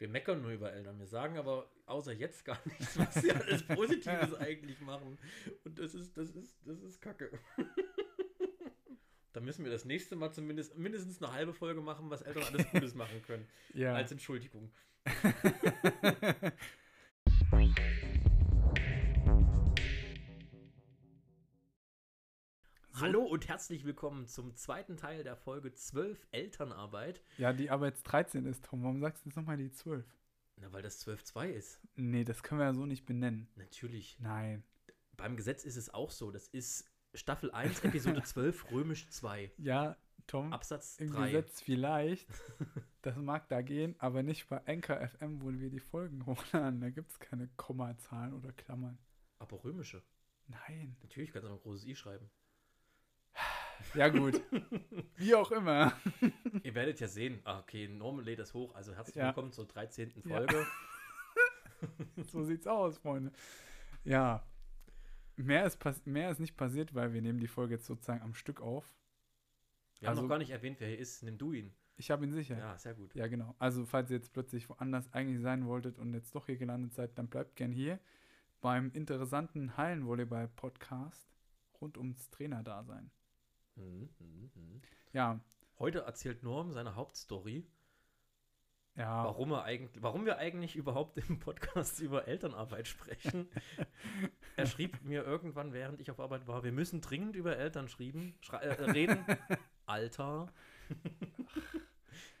Wir meckern nur über Eltern. Wir sagen aber außer jetzt gar nichts, was sie alles Positives eigentlich machen. Und das ist, das ist, das ist Kacke. Da müssen wir das nächste Mal zumindest mindestens eine halbe Folge machen, was Eltern alles Gutes machen können. Ja. Als Entschuldigung. Hallo und herzlich willkommen zum zweiten Teil der Folge 12 Elternarbeit. Ja, die aber jetzt 13 ist, Tom. Warum sagst du jetzt nochmal die 12? Na, weil das 12.2 ist. Nee, das können wir ja so nicht benennen. Natürlich. Nein. Beim Gesetz ist es auch so. Das ist Staffel 1, Episode 12, Römisch 2, Ja, Tom, Absatz im 3. Gesetz vielleicht. das mag da gehen, aber nicht bei Anchor FM, wo wir die Folgen hochladen. Da gibt es keine Kommazahlen oder Klammern. Aber römische. Nein. Natürlich kannst du noch ein großes I schreiben. Ja, gut. Wie auch immer. Ihr werdet ja sehen. Ah, okay, Norman lädt das hoch. Also herzlich Ja. willkommen zur 13. Ja. Folge. So sieht's aus, Freunde. Ja. Mehr ist, mehr ist nicht passiert, weil wir nehmen die Folge jetzt sozusagen am Stück auf. Wir haben Also- noch gar nicht erwähnt, wer hier ist. Nimm du ihn. Ich habe ihn sicher. Ja, sehr gut. Ja, genau. Also, falls ihr jetzt plötzlich woanders eigentlich sein wolltet und jetzt doch hier gelandet seid, dann bleibt gern hier beim interessanten Hallenvolleyball-Podcast rund ums Trainerdasein. Mhm, mhm, mhm. Ja, Heute erzählt Norm seine Hauptstory, ja. warum, er eigentlich, warum wir eigentlich überhaupt im Podcast über Elternarbeit sprechen. er schrieb mir irgendwann, während ich auf Arbeit war, wir müssen dringend über Eltern schrieben, äh, reden. Alter.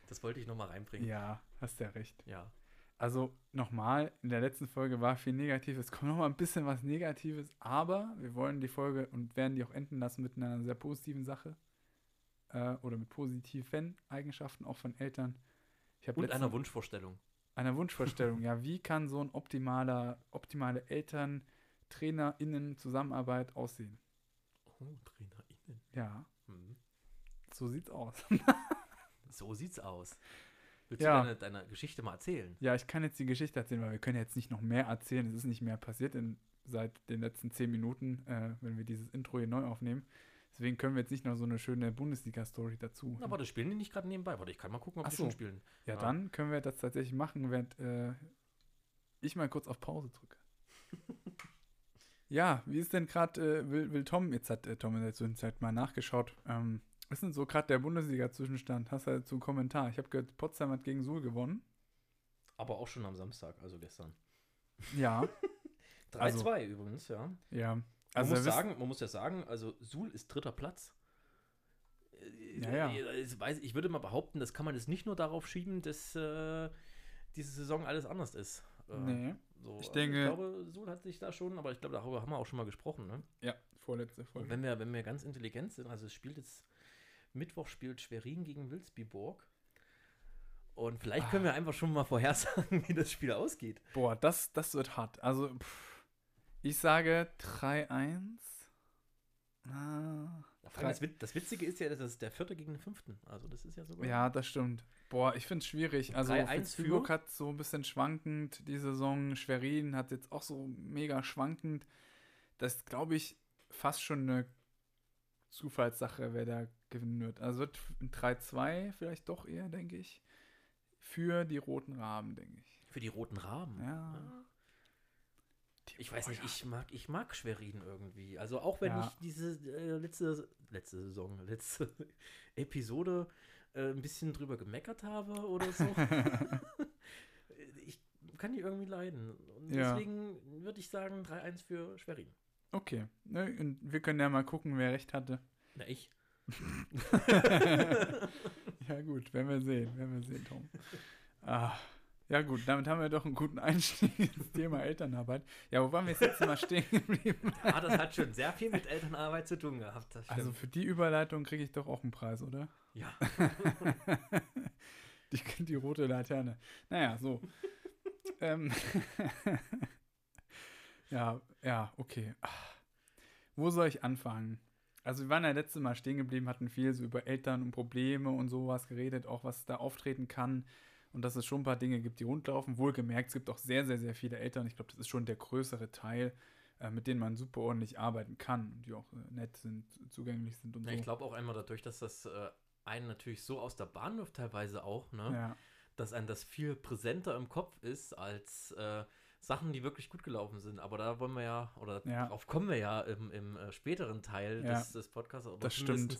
das wollte ich nochmal reinbringen. Ja, hast ja recht. ja. Also, nochmal, in der letzten Folge war viel Negatives. Es kommt nochmal ein bisschen was Negatives, aber wir wollen die Folge und werden die auch enden lassen mit einer sehr positiven Sache. Äh, oder mit positiven Eigenschaften auch von Eltern. Und einer Wunschvorstellung. einer Wunschvorstellung. ja, wie kann so ein optimaler, optimale Eltern, TrainerInnen Zusammenarbeit aussehen? Oh, TrainerInnen. Ja, Mhm. so sieht's aus. So sieht's aus. Willst Ja. du deine, deine Geschichte mal erzählen? ja, ich kann jetzt die Geschichte erzählen, weil wir können jetzt nicht noch mehr erzählen. Es ist nicht mehr passiert in, seit den letzten zehn Minuten, äh, wenn wir dieses Intro hier neu aufnehmen. Deswegen können wir jetzt nicht noch so eine schöne Bundesliga-Story dazu. Na, warte, spielen die nicht gerade nebenbei? Warte, ich kann mal gucken, ob Ach die so. schon spielen. ja, ja. dann können wir das tatsächlich machen, während äh, ich mal kurz auf Pause drücke. ja, wie ist denn gerade, äh, will, will Tom, jetzt hat äh, Tom in der Zwischenzeit mal nachgeschaut, ähm, ist denn so gerade der Bundesliga-Zwischenstand? Hast du dazu einen Kommentar? Ich habe gehört, Potsdam hat gegen Suhl gewonnen. Aber auch schon am Samstag, also gestern. Ja, 3-2 Also- übrigens, ja. ja. Man, Also muss wir wissen- sagen, man muss ja sagen, also Suhl ist dritter Platz. Äh, Ja, ja. Ich, weiß, ich würde mal behaupten, das kann man jetzt nicht nur darauf schieben, dass äh, diese Saison alles anders ist. Äh, Nee. So, Ich also denke- ich glaube, Suhl hat sich da schon, aber ich glaube, darüber haben wir auch schon mal gesprochen. Ne? Ja, vorletzte Und Folge. wenn wir, wenn wir ganz intelligent sind, also es spielt jetzt, Mittwoch spielt Schwerin gegen Wilsbiburg. Und vielleicht Ah. können wir einfach schon mal vorhersagen, wie das Spiel ausgeht. Boah, das, das wird hart. Also, pff, ich sage 3-1. Ah, Das, das Witzige ist ja, dass es der vierte gegen den fünften. Also das ist ja sogar. Ja, das stimmt. Boah, ich finde es schwierig. Also 3-1 Fitzbüburg für? hat so ein bisschen schwankend die Saison. Schwerin hat jetzt auch so mega schwankend. Das ist, glaube ich, fast schon eine Zufallssache, wer da wird. Also wird ein 3-2 vielleicht doch eher, denke ich. Für die Roten Raben, denke ich. Für die roten Raben. Ja. Ich weiß nicht, ich mag, ich mag Schwerin irgendwie. Also auch wenn Ja. ich diese äh, letzte, letzte Saison, letzte Episode äh, ein bisschen drüber gemeckert habe oder so. ich kann die irgendwie leiden. Und Ja. deswegen würde ich sagen 3-1 für Schwerin. Okay. Ne, und wir können ja mal gucken, wer recht hatte. Na, ich. Ja, gut, werden wir sehen, werden wir sehen, Tom. Ah, ja, gut, damit haben wir doch einen guten Einstieg ins Thema Elternarbeit. Ja, wo waren wir jetzt Mal stehen geblieben? Ah, das hat schon sehr viel mit Elternarbeit zu tun gehabt. Also für die Überleitung kriege ich doch auch einen Preis, oder? ja. Die, die rote Laterne. Naja, so. ähm, ja, ja, okay. Ah. Wo soll ich anfangen? Also wir waren ja letztes Mal stehen geblieben, hatten viel so über Eltern und Probleme und sowas geredet, auch was da auftreten kann und dass es schon ein paar Dinge gibt, die rundlaufen. Wohlgemerkt, es gibt auch sehr, sehr, sehr viele Eltern. Ich glaube, das ist schon der größere Teil, äh, mit denen man super ordentlich arbeiten kann und die auch äh, nett sind, zugänglich sind und ja so. ich glaube auch einmal dadurch, dass das äh, einen natürlich so aus der Bahn wirft, teilweise auch, ne? ja. dass einem das viel präsenter im Kopf ist als äh, Sachen, die wirklich gut gelaufen sind. Aber da wollen wir ja, oder Ja. darauf kommen wir ja im, im äh, späteren Teil Ja, des, des Podcasts. Aber das stimmt.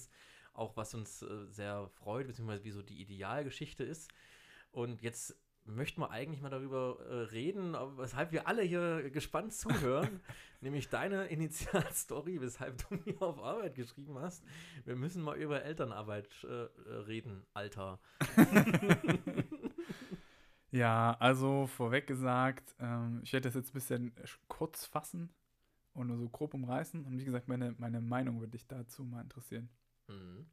Auch was uns äh, sehr freut, beziehungsweise wie so die Idealgeschichte ist. Und jetzt möchten wir eigentlich mal darüber äh, reden, weshalb wir alle hier gespannt zuhören, nämlich deine Initialstory, weshalb du mir auf Arbeit geschrieben hast. Wir müssen mal über Elternarbeit äh, reden, Alter. Ja, also vorweg gesagt, ähm, ich werde das jetzt ein bisschen sch- kurz fassen und nur so grob umreißen. Und wie gesagt, meine, meine Meinung würde dich dazu mal interessieren. Mhm.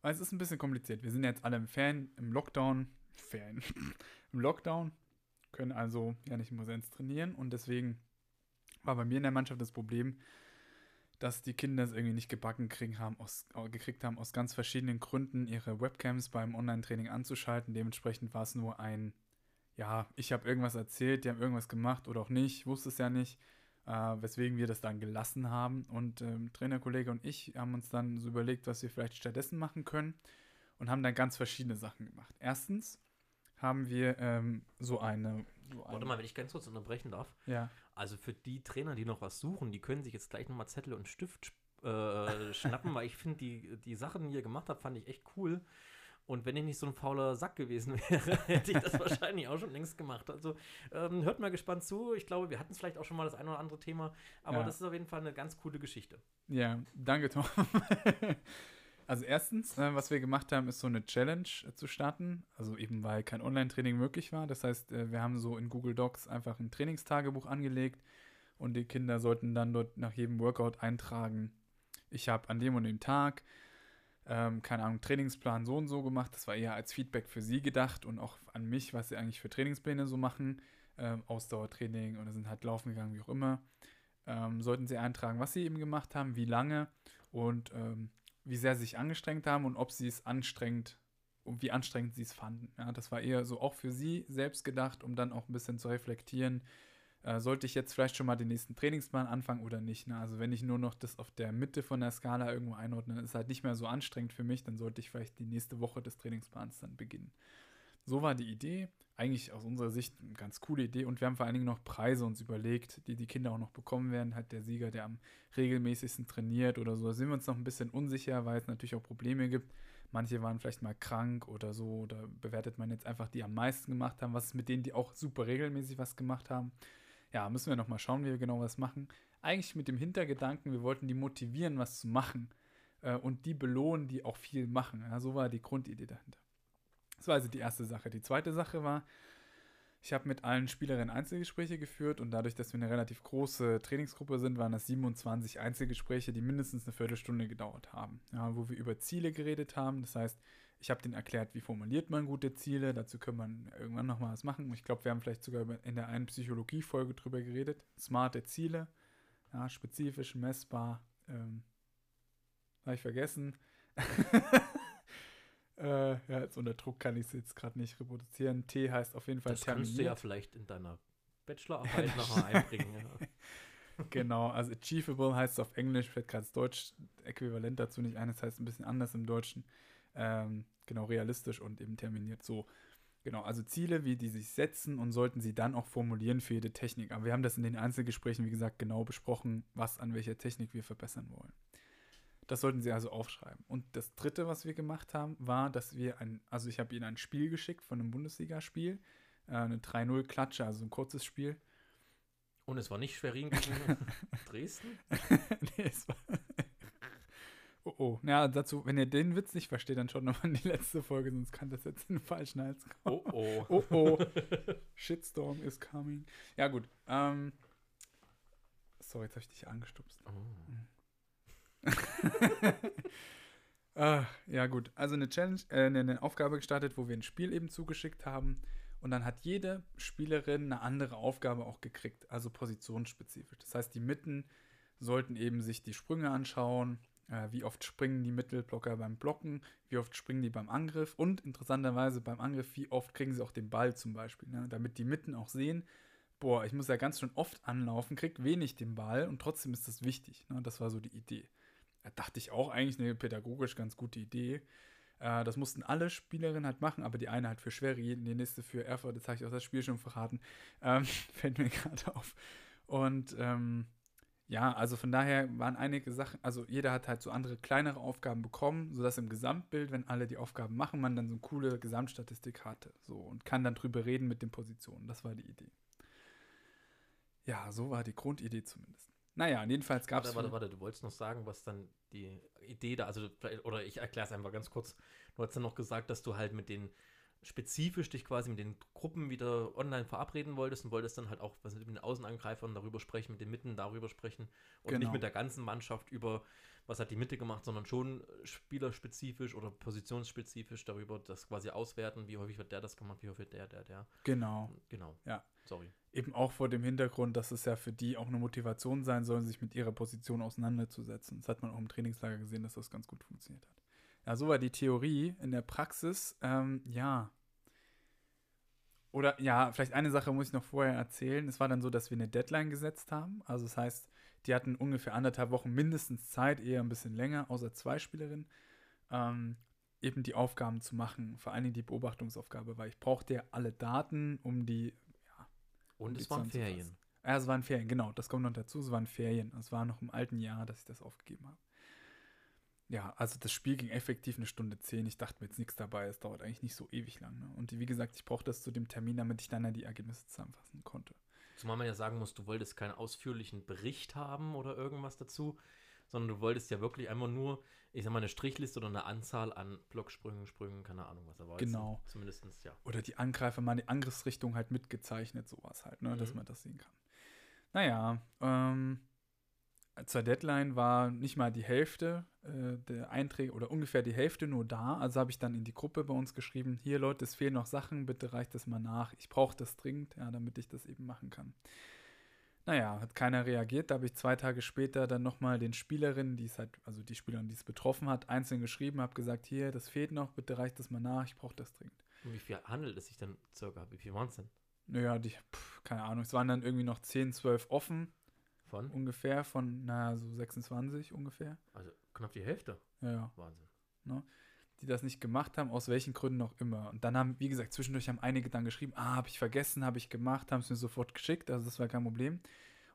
Weil es ist ein bisschen kompliziert. Wir sind jetzt alle im Fan, im Lockdown, Fan, im Lockdown, können also ja nicht in Präsenz trainieren und deswegen war bei mir in der Mannschaft das Problem, dass die Kinder es irgendwie nicht gebacken kriegen haben, aus, gekriegt haben, aus ganz verschiedenen Gründen ihre Webcams beim Online-Training anzuschalten. Dementsprechend war es nur ein, ja, ich habe irgendwas erzählt, die haben irgendwas gemacht oder auch nicht, ich wusste es ja nicht, äh, weswegen wir das dann gelassen haben. Und ähm, Trainerkollege und ich haben uns dann so überlegt, was wir vielleicht stattdessen machen können und haben dann ganz verschiedene Sachen gemacht. Erstens haben wir ähm, so eine. So eine Warte mal, wenn ich ganz kurz unterbrechen darf. Ja, Also für die Trainer, die noch was suchen, die können sich jetzt gleich nochmal Zettel und Stift äh, schnappen, weil ich finde, die, die Sachen, die ihr gemacht habt, fand ich echt cool. Und wenn ich nicht so ein fauler Sack gewesen wäre, hätte ich das wahrscheinlich auch schon längst gemacht. Also ähm, hört mal gespannt zu. Ich glaube, wir hatten es vielleicht auch schon mal das ein oder andere Thema, aber Ja. das ist auf jeden Fall eine ganz coole Geschichte. ja, danke, Tom. also, erstens, äh, was wir gemacht haben, ist so eine Challenge äh, zu starten. Also, eben weil kein Online-Training möglich war. Das heißt, äh, wir haben so in Google Docs einfach ein Trainingstagebuch angelegt und die Kinder sollten dann dort nach jedem Workout eintragen. Ich habe an dem und dem Tag, ähm, keine Ahnung, Trainingsplan so und so gemacht. Das war eher als Feedback für sie gedacht und auch an mich, was sie eigentlich für Trainingspläne so machen. Ähm, Ausdauertraining oder sind halt laufen gegangen, wie auch immer. Ähm, sollten sie eintragen, was sie eben gemacht haben, wie lange und ähm, wie sehr sie sich angestrengt haben und ob sie es anstrengend und wie anstrengend sie es fanden. Ja, das war eher so auch für sie selbst gedacht, um dann auch ein bisschen zu reflektieren, äh, sollte ich jetzt vielleicht schon mal den nächsten Trainingsplan anfangen oder nicht. Ne? Also wenn ich nur noch das auf der Mitte von der Skala irgendwo einordne, ist halt nicht mehr so anstrengend für mich, dann sollte ich vielleicht die nächste Woche des Trainingsplans dann beginnen. So war die Idee. Eigentlich aus unserer Sicht eine ganz coole Idee und wir haben vor allen Dingen noch Preise uns überlegt, die die Kinder auch noch bekommen werden. Halt der Sieger, der am regelmäßigsten trainiert oder so. Da sind wir uns noch ein bisschen unsicher, weil es natürlich auch Probleme gibt. Manche waren vielleicht mal krank oder so. Da bewertet man jetzt einfach die am meisten gemacht haben. Was ist mit denen, die auch super regelmäßig was gemacht haben? Ja, müssen wir noch mal schauen, wie wir genau was machen. Eigentlich mit dem Hintergedanken, wir wollten die motivieren, was zu machen äh, und die belohnen, die auch viel machen. Ja, so war die Grundidee dahinter. Das war also die erste Sache. Die zweite Sache war, ich habe mit allen Spielerinnen Einzelgespräche geführt und dadurch, dass wir eine relativ große Trainingsgruppe sind, waren das 27 Einzelgespräche, die mindestens eine Viertelstunde gedauert haben, ja, wo wir über Ziele geredet haben. Das heißt, ich habe denen erklärt, wie formuliert man gute Ziele. Dazu können wir irgendwann nochmal was machen. Ich glaube, wir haben vielleicht sogar in der einen Psychologie-Folge drüber geredet. Smarte Ziele, ja, spezifisch, messbar. Ähm, habe ich vergessen. äh, ja, jetzt unter Druck kann ich es jetzt gerade nicht reproduzieren. T heißt auf jeden Fall Das kannst du ja vielleicht in deiner Bachelorarbeit nachher einbringen. Ja. genau, also achievable heißt es auf Englisch, fällt gerade das Deutsch äquivalent dazu nicht ein, das heißt ein bisschen anders im Deutschen. Ähm, genau, realistisch und eben terminiert so. Genau, also Ziele, wie die sich setzen und sollten sie dann auch formulieren für jede Technik. Aber wir haben das in den Einzelgesprächen, wie gesagt, genau besprochen, was an welcher Technik wir verbessern wollen. Das sollten sie also aufschreiben. Und das dritte, was wir gemacht haben, war, dass wir ein, also ich habe ihnen ein Spiel geschickt von einem Bundesligaspiel, äh, eine 3-0-Klatsche, also ein kurzes Spiel. Und es war nicht Schwerin gegen Dresden? nee, es war. Oh oh. Ja, dazu, wenn ihr den Witz nicht versteht, dann schaut nochmal in die letzte Folge, sonst kann das jetzt in den falschen Hals kommen. Oh oh. Oh oh. Shitstorm is coming. Ja, gut. Ähm, sorry, jetzt habe ich dich angestupst. Oh. Ah, ja, gut. Also eine Challenge, äh, eine, Aufgabe gestartet, wo wir ein Spiel eben zugeschickt haben. Und dann hat jede Spielerin eine andere Aufgabe auch gekriegt, also positionsspezifisch. Das heißt, die Mitten sollten eben sich die Sprünge anschauen, wie oft springen die Mittelblocker beim Blocken, wie oft springen die beim Angriff und interessanterweise beim Angriff, wie oft kriegen sie auch den Ball zum Beispiel, ne? damit die Mitten auch sehen, boah, ich muss ja ganz schön oft anlaufen, krieg wenig den Ball und trotzdem ist das wichtig. Ne? Das war so die Idee. Da dachte ich auch eigentlich eine pädagogisch ganz gute Idee. Äh, das mussten alle Spielerinnen halt machen, aber die eine halt für Schwerin, die nächste für Erfurt, jetzt habe ich auch das Spiel schon verraten. Ähm, fällt mir gerade auf. Und ähm, ja, also von daher waren einige Sachen, also jeder hat halt so andere kleinere Aufgaben bekommen, sodass im Gesamtbild, wenn alle die Aufgaben machen, man dann so eine coole Gesamtstatistik hatte. So und kann dann drüber reden mit den Positionen. Das war die Idee. Ja, so war die Grundidee zumindest. Naja, jedenfalls gab es. Warte, warte, warte, du wolltest noch sagen, was dann die Idee da, also, oder ich erkläre es einfach ganz kurz. Du hast dann noch gesagt, dass du halt mit den spezifisch dich quasi mit den Gruppen wieder online verabreden wolltest und wolltest dann halt auch was mit den Außenangreifern darüber sprechen, mit den Mitten darüber sprechen und genau. nicht mit der ganzen Mannschaft über, was hat die Mitte gemacht, sondern schon spielerspezifisch oder positionsspezifisch darüber das quasi auswerten, wie häufig wird der das gemacht, wie häufig der, der, der. Genau. Genau. Ja. Sorry. Eben auch vor dem Hintergrund, dass es ja für die auch eine Motivation sein soll, sich mit ihrer Position auseinanderzusetzen. Das hat man auch im Trainingslager gesehen, dass das ganz gut funktioniert hat. Ja, so war die Theorie. In der Praxis, ähm, ja. Oder ja, vielleicht eine Sache muss ich noch vorher erzählen. Es war dann so, dass wir eine Deadline gesetzt haben. Also das heißt, die hatten ungefähr anderthalb Wochen mindestens Zeit, eher ein bisschen länger, außer zwei Spielerinnen, ähm, eben die Aufgaben zu machen. Vor allen Dingen die Beobachtungsaufgabe, weil ich brauchte ja alle Daten, um die. Ja, Und um es waren Ferien. Ja, es waren Ferien, genau. Das kommt noch dazu. Es waren Ferien. Es war noch im alten Jahr, dass ich das aufgegeben habe. Ja, also das Spiel ging effektiv eine Stunde zehn. Ich dachte mir jetzt nichts dabei. Es dauert eigentlich nicht so ewig lang. Ne? Und wie gesagt, ich brauchte das zu dem Termin, damit ich dann die Ergebnisse zusammenfassen konnte. Zumal man ja sagen muss, du wolltest keinen ausführlichen Bericht haben oder irgendwas dazu, sondern du wolltest ja wirklich einfach nur, ich sag mal, eine Strichliste oder eine Anzahl an Blocksprüngen, Sprüngen, keine Ahnung, was er war. Genau. Zumindest, ja. Oder die Angreifer mal die Angriffsrichtung halt mitgezeichnet, sowas halt, ne, mhm. dass man das sehen kann. Naja, ähm, zur Deadline war nicht mal die Hälfte äh, der Einträge oder ungefähr die Hälfte nur da. Also habe ich dann in die Gruppe bei uns geschrieben, hier Leute, es fehlen noch Sachen, bitte reicht das mal nach. Ich brauche das dringend, ja, damit ich das eben machen kann. Naja, hat keiner reagiert. Da habe ich zwei Tage später dann nochmal den Spielerinnen, die es halt, also die Spielerin, die es betroffen hat, einzeln geschrieben, habe gesagt, hier, das fehlt noch, bitte reicht das mal nach, ich brauche das dringend. Und wie viel handelt es sich denn circa? Wie viel waren es denn? Naja, die, pff, keine Ahnung, es waren dann irgendwie noch 10, 12 offen. Von? Ungefähr, von, naja, so 26 ungefähr. Also knapp die Hälfte. Ja, ja. Wahnsinn. Ne? Die das nicht gemacht haben, aus welchen Gründen auch immer. Und dann haben, wie gesagt, zwischendurch haben einige dann geschrieben, ah, habe ich vergessen, habe ich gemacht, haben es mir sofort geschickt, also das war kein Problem.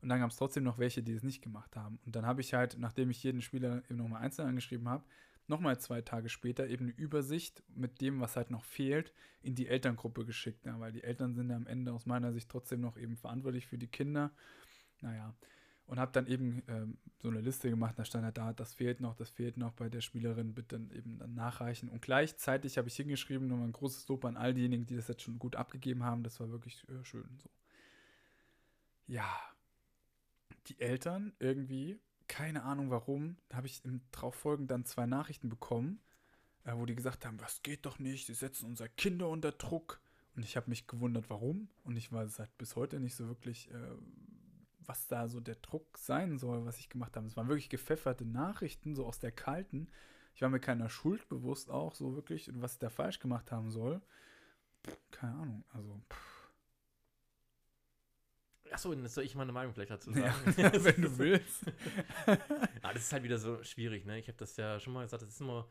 Und dann gab es trotzdem noch welche, die es nicht gemacht haben. Und dann habe ich halt, nachdem ich jeden Spieler eben nochmal einzeln angeschrieben habe, nochmal zwei Tage später eben eine Übersicht mit dem, was halt noch fehlt, in die Elterngruppe geschickt. Ja, weil die Eltern sind ja am Ende aus meiner Sicht trotzdem noch eben verantwortlich für die Kinder. Naja, und habe dann eben ähm, so eine Liste gemacht, da stand halt da, das fehlt noch, das fehlt noch bei der Spielerin, bitte dann eben dann nachreichen. Und gleichzeitig habe ich hingeschrieben, nochmal ein großes Lob an all diejenigen, die das jetzt schon gut abgegeben haben, das war wirklich äh, schön so. Ja, die Eltern irgendwie, keine Ahnung warum, da habe ich im Trauffolgen dann zwei Nachrichten bekommen, äh, wo die gesagt haben, was geht doch nicht, sie setzen unsere Kinder unter Druck. Und ich habe mich gewundert, warum. Und ich weiß halt bis heute nicht so wirklich, äh, was da so der Druck sein soll, was ich gemacht habe. Es waren wirklich gepfefferte Nachrichten, so aus der kalten. Ich war mir keiner Schuld bewusst auch, so wirklich, was ich da falsch gemacht haben soll. Keine Ahnung, also. Achso, jetzt soll ich meine Meinung vielleicht dazu sagen. Ja, wenn du willst. ja, das ist halt wieder so schwierig, ne? Ich habe das ja schon mal gesagt, das ist immer,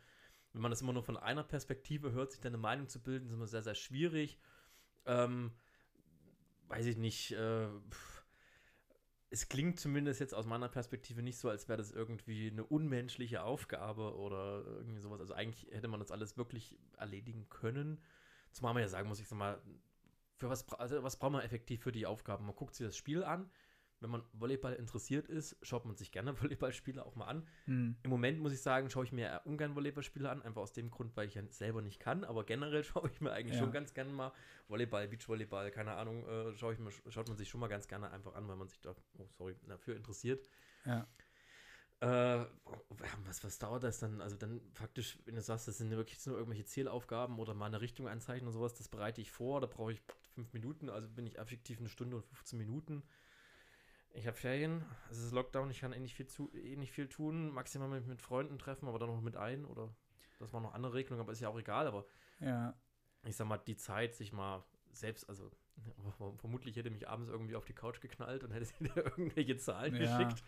wenn man das immer nur von einer Perspektive hört, sich dann eine Meinung zu bilden, ist immer sehr, sehr schwierig. Ähm, weiß ich nicht, äh, pff, es klingt zumindest jetzt aus meiner Perspektive nicht so, als wäre das irgendwie eine unmenschliche Aufgabe oder irgendwie sowas. Also eigentlich hätte man das alles wirklich erledigen können. Zumal man ja sagen muss, ich sag mal, für was, also was braucht man effektiv für die Aufgaben? Man guckt sich das Spiel an, wenn man Volleyball interessiert ist, schaut man sich gerne Volleyballspiele auch mal an. Mhm. Im Moment muss ich sagen, schaue ich mir eher ungern Volleyballspiele an, einfach aus dem Grund, weil ich ja selber nicht kann, aber generell schaue ich mir eigentlich ja. schon ganz gerne mal Volleyball, Beachvolleyball, keine Ahnung, äh, schaue ich mir, schaut man sich schon mal ganz gerne einfach an, weil man sich da, oh sorry, dafür interessiert. Ja. Äh, was, was dauert das dann? Also dann faktisch, wenn du sagst, das sind wirklich nur irgendwelche Zielaufgaben oder mal eine Richtung anzeichnen und sowas, das bereite ich vor, da brauche ich fünf Minuten, also bin ich effektiv eine Stunde und 15 Minuten. Ich habe Ferien, es ist Lockdown, ich kann eh nicht viel, zu, eh nicht viel tun, maximal mit, mit Freunden treffen, aber dann noch mit ein oder das war noch andere Regelungen, aber ist ja auch egal, aber ja. ich sag mal, die Zeit, sich mal selbst, also vermutlich hätte mich abends irgendwie auf die Couch geknallt und hätte dir irgendwelche Zahlen Ja. geschickt.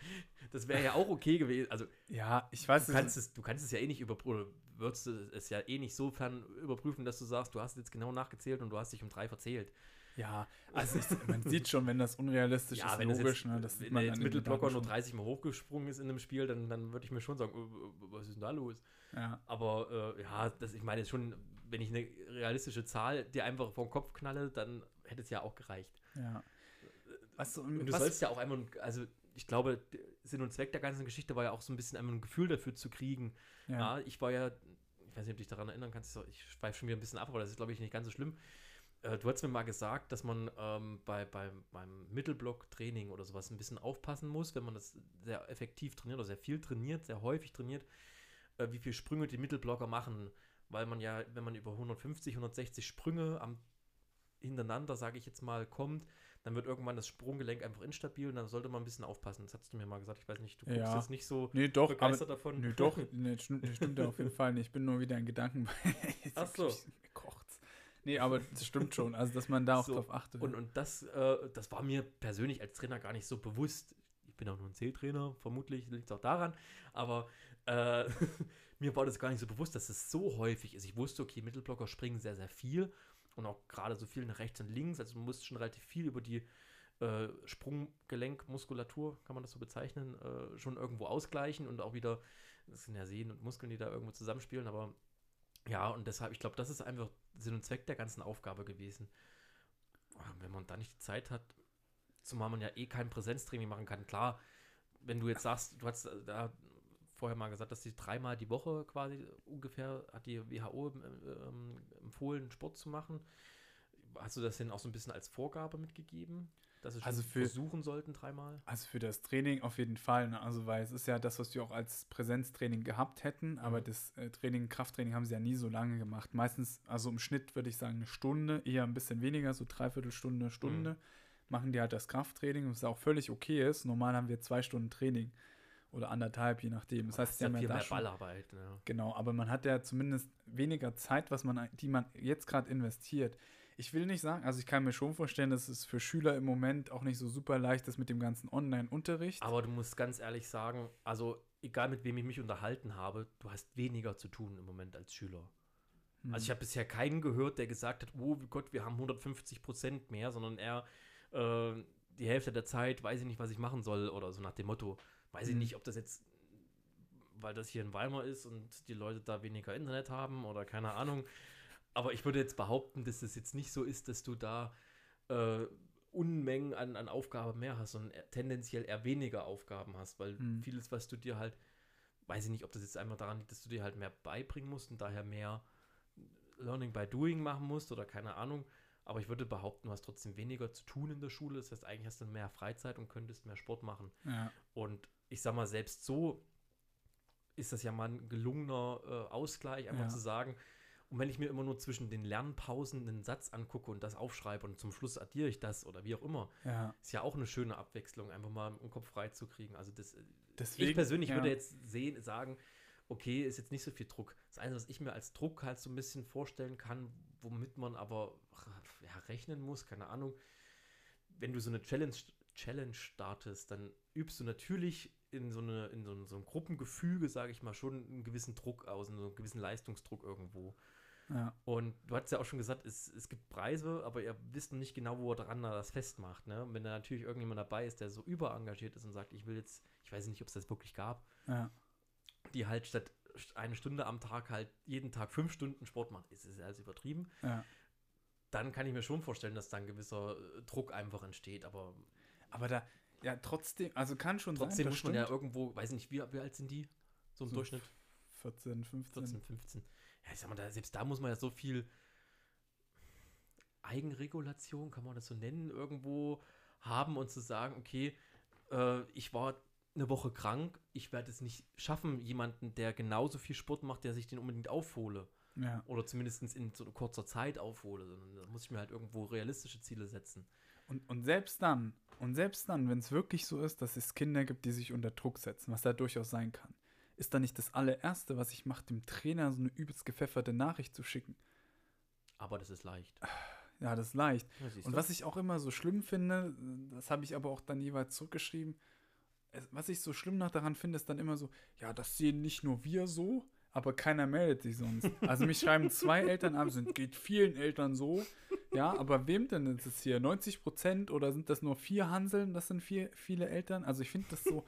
Das wäre ja auch okay gewesen. Also Ja, ich weiß du es. kannst, es, du kannst es ja eh nicht überprüfen, würdest du es ja eh nicht sofern überprüfen, dass du sagst, du hast jetzt genau nachgezählt und du hast dich um drei verzählt. Ja, also ich, man sieht schon, wenn das unrealistisch ist, wenn das logisch. jetzt, ne, das wenn man jetzt Mittelblocker nur schon. 30 Mal hochgesprungen ist in einem Spiel, dann, dann würde ich mir schon sagen, äh, äh, was ist denn da los? Ja, Aber äh, ja, das, ich meine schon, wenn ich eine realistische Zahl dir einfach vor den Kopf knalle, dann hätte es ja auch gereicht. ja. Was, Und du was, sollst ja auch einmal, also ich glaube, Sinn und Zweck der ganzen Geschichte war ja auch so ein bisschen einmal ein Gefühl dafür zu kriegen. Ja, ja, ich war ja, ich weiß nicht, ob du dich daran erinnern kannst, ich schweife schon wieder ein bisschen ab, aber das ist, glaube ich, nicht ganz so schlimm. Äh, Du hast mir mal gesagt, dass man ähm, bei, bei, beim Mittelblock-Training oder sowas ein bisschen aufpassen muss, wenn man das sehr effektiv trainiert oder sehr viel trainiert, sehr häufig trainiert, äh, wie viele Sprünge die Mittelblocker machen. Weil man ja, wenn man über 150, 160 Sprünge am, hintereinander, sage ich jetzt mal, kommt, dann wird irgendwann das Sprunggelenk einfach instabil und dann sollte man ein bisschen aufpassen. Das hast du mir mal gesagt. Ich weiß nicht, du guckst Ja. jetzt nicht so nee, doch, aber, begeistert davon. nee, doch, nee, das stimmt, stimmt auf jeden Fall nicht. Ich bin nur wieder in Gedanken bei. Ach so. Mir kocht's. Nee, aber das stimmt schon. Also, dass man da auch So, drauf achtet. Und, und das, äh, das war mir persönlich als Trainer gar nicht so bewusst. Ich bin auch nur ein Zähltrainer, vermutlich liegt es auch daran. Aber äh, mir war das gar nicht so bewusst, dass es so häufig ist. Ich wusste, okay, Mittelblocker springen sehr, sehr viel und auch gerade so viel nach rechts und links. Also man musste schon relativ viel über die äh, Sprunggelenkmuskulatur, kann man das so bezeichnen, äh, schon irgendwo ausgleichen und auch wieder, das sind ja Sehnen und Muskeln, die da irgendwo zusammenspielen, aber ja, und deshalb, ich glaube, das ist einfach Sinn und Zweck der ganzen Aufgabe gewesen. Ah, Wenn man da nicht die Zeit hat, zumal man ja eh kein Präsenztraining machen kann, klar, wenn du jetzt sagst, du hast äh, da vorher mal gesagt, dass die dreimal die Woche quasi ungefähr hat die WHO ähm, empfohlen, Sport zu machen. Hast du das denn auch so ein bisschen als Vorgabe mitgegeben, dass sie Also für- versuchen sollten dreimal? Also für das Training auf jeden Fall. Ne? Also weil es ist ja das, was wir auch als Präsenztraining gehabt hätten, aber Mhm. das äh, Training, Krafttraining haben sie ja nie so lange gemacht. Meistens, also im Schnitt würde ich sagen eine Stunde, eher ein bisschen weniger, so dreiviertel Stunde, Stunde. Mhm. Machen die halt das Krafttraining, was auch völlig okay ist. Normal haben wir zwei Stunden Training oder anderthalb, je nachdem. Das Aber heißt, sie haben ja viel da mehr schon, Ballarbeit. Ja. Genau, aber man hat ja zumindest weniger Zeit, was man, die man jetzt gerade investiert. Ich will nicht sagen, also ich kann mir schon vorstellen, dass es für Schüler im Moment auch nicht so super leicht ist mit dem ganzen Online-Unterricht. Aber du musst ganz ehrlich sagen, also egal mit wem ich mich unterhalten habe, du hast weniger zu tun im Moment als Schüler. Hm. Also ich habe bisher keinen gehört, der gesagt hat, oh Gott, wir haben 150 Prozent mehr, sondern eher äh, die Hälfte der Zeit weiß ich nicht, was ich machen soll oder so nach dem Motto. Weiß ich Mhm. nicht, ob das jetzt, weil das hier in Weimar ist und die Leute da weniger Internet haben oder keine Ahnung. Aber ich würde jetzt behaupten, dass es jetzt nicht so ist, dass du da äh, Unmengen an, an Aufgaben mehr hast, sondern tendenziell eher weniger Aufgaben hast, weil Mhm. vieles, was du dir halt, weiß ich nicht, ob das jetzt einmal daran liegt, dass du dir halt mehr beibringen musst und daher mehr Learning by Doing machen musst oder keine Ahnung. Aber ich würde behaupten, du hast trotzdem weniger zu tun in der Schule. Das heißt, eigentlich hast du mehr Freizeit und könntest mehr Sport machen. ja. Und ich sag mal, selbst so ist das ja mal ein gelungener äh, Ausgleich, einfach Ja. zu sagen, und wenn ich mir immer nur zwischen den Lernpausen einen Satz angucke und das aufschreibe und zum Schluss addiere ich das oder wie auch immer, ja. ist ja auch eine schöne Abwechslung, einfach mal im Kopf frei zu kriegen. Also das, Deswegen, ich persönlich ja. würde jetzt sehen, sagen, okay, ist jetzt nicht so viel Druck. Das Einzige, was ich mir als Druck halt so ein bisschen vorstellen kann, womit man aber ja, rechnen muss, keine Ahnung, wenn du so eine Challenge, Challenge startest, dann übst du natürlich in so, eine, in so, ein, so ein Gruppengefüge, sage ich mal, schon einen gewissen Druck aus, einen gewissen Leistungsdruck irgendwo. Ja. Und du hast ja auch schon gesagt, es, es gibt Preise, aber ihr wisst noch nicht genau, wo er dran das festmacht. Ne? Und wenn da natürlich irgendjemand dabei ist, der so überengagiert ist und sagt, ich will jetzt, ich weiß nicht, ob es das wirklich gab, Ja. die halt statt eine Stunde am Tag halt jeden Tag fünf Stunden Sport macht, ist es alles übertrieben, ja. dann kann ich mir schon vorstellen, dass da ein gewisser äh, Druck einfach entsteht. Aber Aber da, ja, trotzdem, also kann schon trotzdem sein, muss man ja irgendwo, weiß nicht, wie, wie alt sind die? So im So Durchschnitt? 14, 15. 14, 15. Ja, ich sag mal, da, selbst da muss man ja so viel Eigenregulation, kann man das so nennen, irgendwo haben und zu sagen, okay, äh, ich war eine Woche krank, ich werde es nicht schaffen, jemanden, der genauso viel Sport macht, der sich den unbedingt aufhole. Ja. Oder zumindest in so kurzer Zeit aufhole, sondern da muss ich mir halt irgendwo realistische Ziele setzen. Und, und selbst dann, und selbst dann, wenn es wirklich so ist, dass es Kinder gibt, die sich unter Druck setzen, was da durchaus sein kann, ist dann nicht das allererste, was ich mache, dem Trainer so eine übelst gepfefferte Nachricht zu schicken. Aber das ist leicht. Ja, das ist leicht. Ja, Und was ich auch immer so schlimm finde, das habe ich aber auch dann jeweils zurückgeschrieben, es, was ich so schlimm noch daran finde, ist dann immer so, ja, das sehen nicht nur wir so, aber keiner meldet sich sonst. Also mich schreiben zwei Eltern an, sind geht vielen Eltern so, ja, aber wem denn ist es hier? 90 Prozent oder sind das nur vier Hanseln? Das sind vier, viele Eltern. Also ich finde das so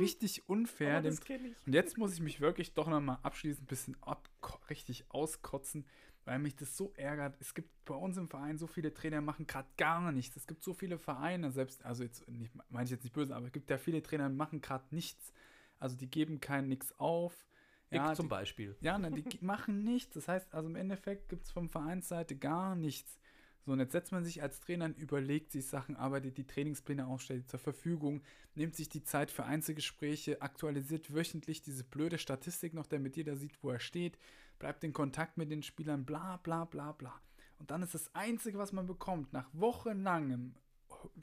richtig unfair. Ich. und jetzt muss ich mich wirklich doch nochmal abschließend ein bisschen ab, richtig auskotzen, weil mich das so ärgert. Es gibt bei uns im Verein so viele Trainer, machen gerade gar nichts. Es gibt so viele Vereine, selbst, also jetzt meine ich jetzt nicht böse, aber es gibt ja viele Trainer, die machen gerade nichts. Also die geben kein nix auf. Ja, ich zum die, Beispiel. ja, ne, die machen nichts. Das heißt, also im Endeffekt gibt es vom Vereinsseite gar nichts. So, und jetzt setzt man sich als Trainer und überlegt sich Sachen, arbeitet die Trainingspläne aus, stellt zur Verfügung, nimmt sich die Zeit für Einzelgespräche, aktualisiert wöchentlich diese blöde Statistik noch, damit jeder sieht, wo er steht, bleibt in Kontakt mit den Spielern, bla bla bla bla. Und dann ist das Einzige, was man bekommt, nach wochenlangem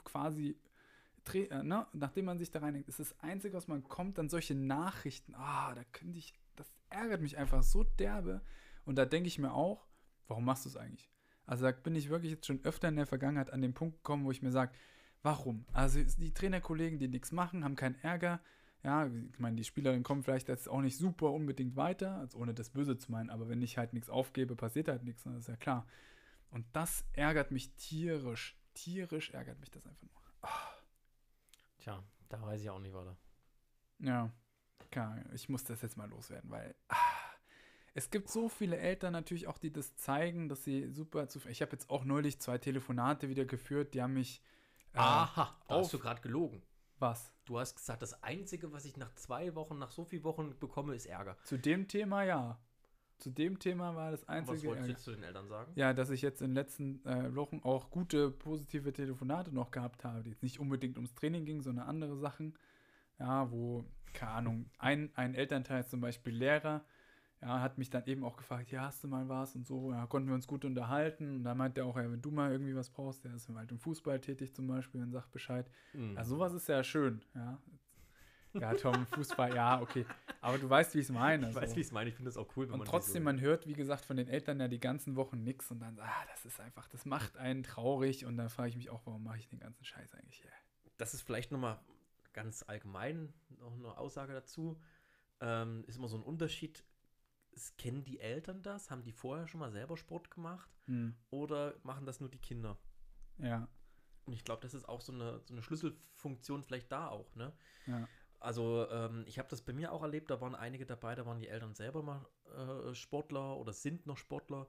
quasi, äh, ne, nachdem man sich da reindenkt, ist das Einzige, was man kommt, dann solche Nachrichten. Ah, da könnte ich, das ärgert mich einfach so derbe. Und da denke ich mir auch, warum machst du es eigentlich? Also da bin ich wirklich jetzt schon öfter in der Vergangenheit an den Punkt gekommen, wo ich mir sage, warum? Also die Trainerkollegen, die nichts machen, haben keinen Ärger. Ja, ich meine, die Spielerinnen kommen vielleicht jetzt auch nicht super unbedingt weiter, also ohne das Böse zu meinen, aber wenn ich halt nichts aufgebe, passiert halt nichts, ne, das ist ja klar. Und das ärgert mich tierisch. Tierisch ärgert mich das einfach nur. Tja, da weiß ich auch nicht weiter. Ja, klar, ich muss das jetzt mal loswerden, weil ah, es gibt so viele Eltern natürlich auch, die das zeigen, dass sie super zufrieden. Ich habe jetzt auch neulich zwei Telefonate wieder geführt, die haben mich. äh, Aha, da hast du gerade gelogen. Was? Du hast gesagt, das Einzige, was ich nach zwei Wochen, nach so vielen Wochen bekomme, ist Ärger. Zu dem Thema ja. Zu dem Thema war das Was einzige. wolltest du jetzt zu den Eltern sagen? Ja, dass ich jetzt in den letzten äh, Wochen auch gute, positive Telefonate noch gehabt habe, die jetzt nicht unbedingt ums Training ging, sondern andere Sachen. Ja, wo, keine Ahnung, ein, ein Elternteil, zum Beispiel Lehrer, ja, hat mich dann eben auch gefragt, ja, hast du mal was und so, ja, konnten wir uns gut unterhalten. Und dann meinte er auch, ja, wenn du mal irgendwie was brauchst, der ist halt im Fußball tätig zum Beispiel und sagt Bescheid. Mhm. Ja, sowas ist ja schön, ja. Ja, Tom, Fußball, ja, okay. Aber du weißt, wie ich es meine. ich weiß, so. wie ich es meine. Ich finde es auch cool, wenn Und man trotzdem, so, man hört, wie gesagt, von den Eltern ja die ganzen Wochen nichts und dann, ah, das ist einfach, das macht einen traurig und dann frage ich mich auch, warum mache ich den ganzen Scheiß eigentlich hier? das ist vielleicht nochmal ganz allgemein noch eine Aussage dazu. Ähm, ist immer so ein Unterschied. Kennen die Eltern das? Haben die vorher schon mal selber Sport gemacht? Hm, Oder machen das nur die Kinder? ja, Und ich glaube, das ist auch so eine, so eine Schlüsselfunktion vielleicht da auch, ne? ja, Also ähm, ich habe das bei mir auch erlebt, da waren einige dabei, da waren die Eltern selber mal äh, Sportler oder sind noch Sportler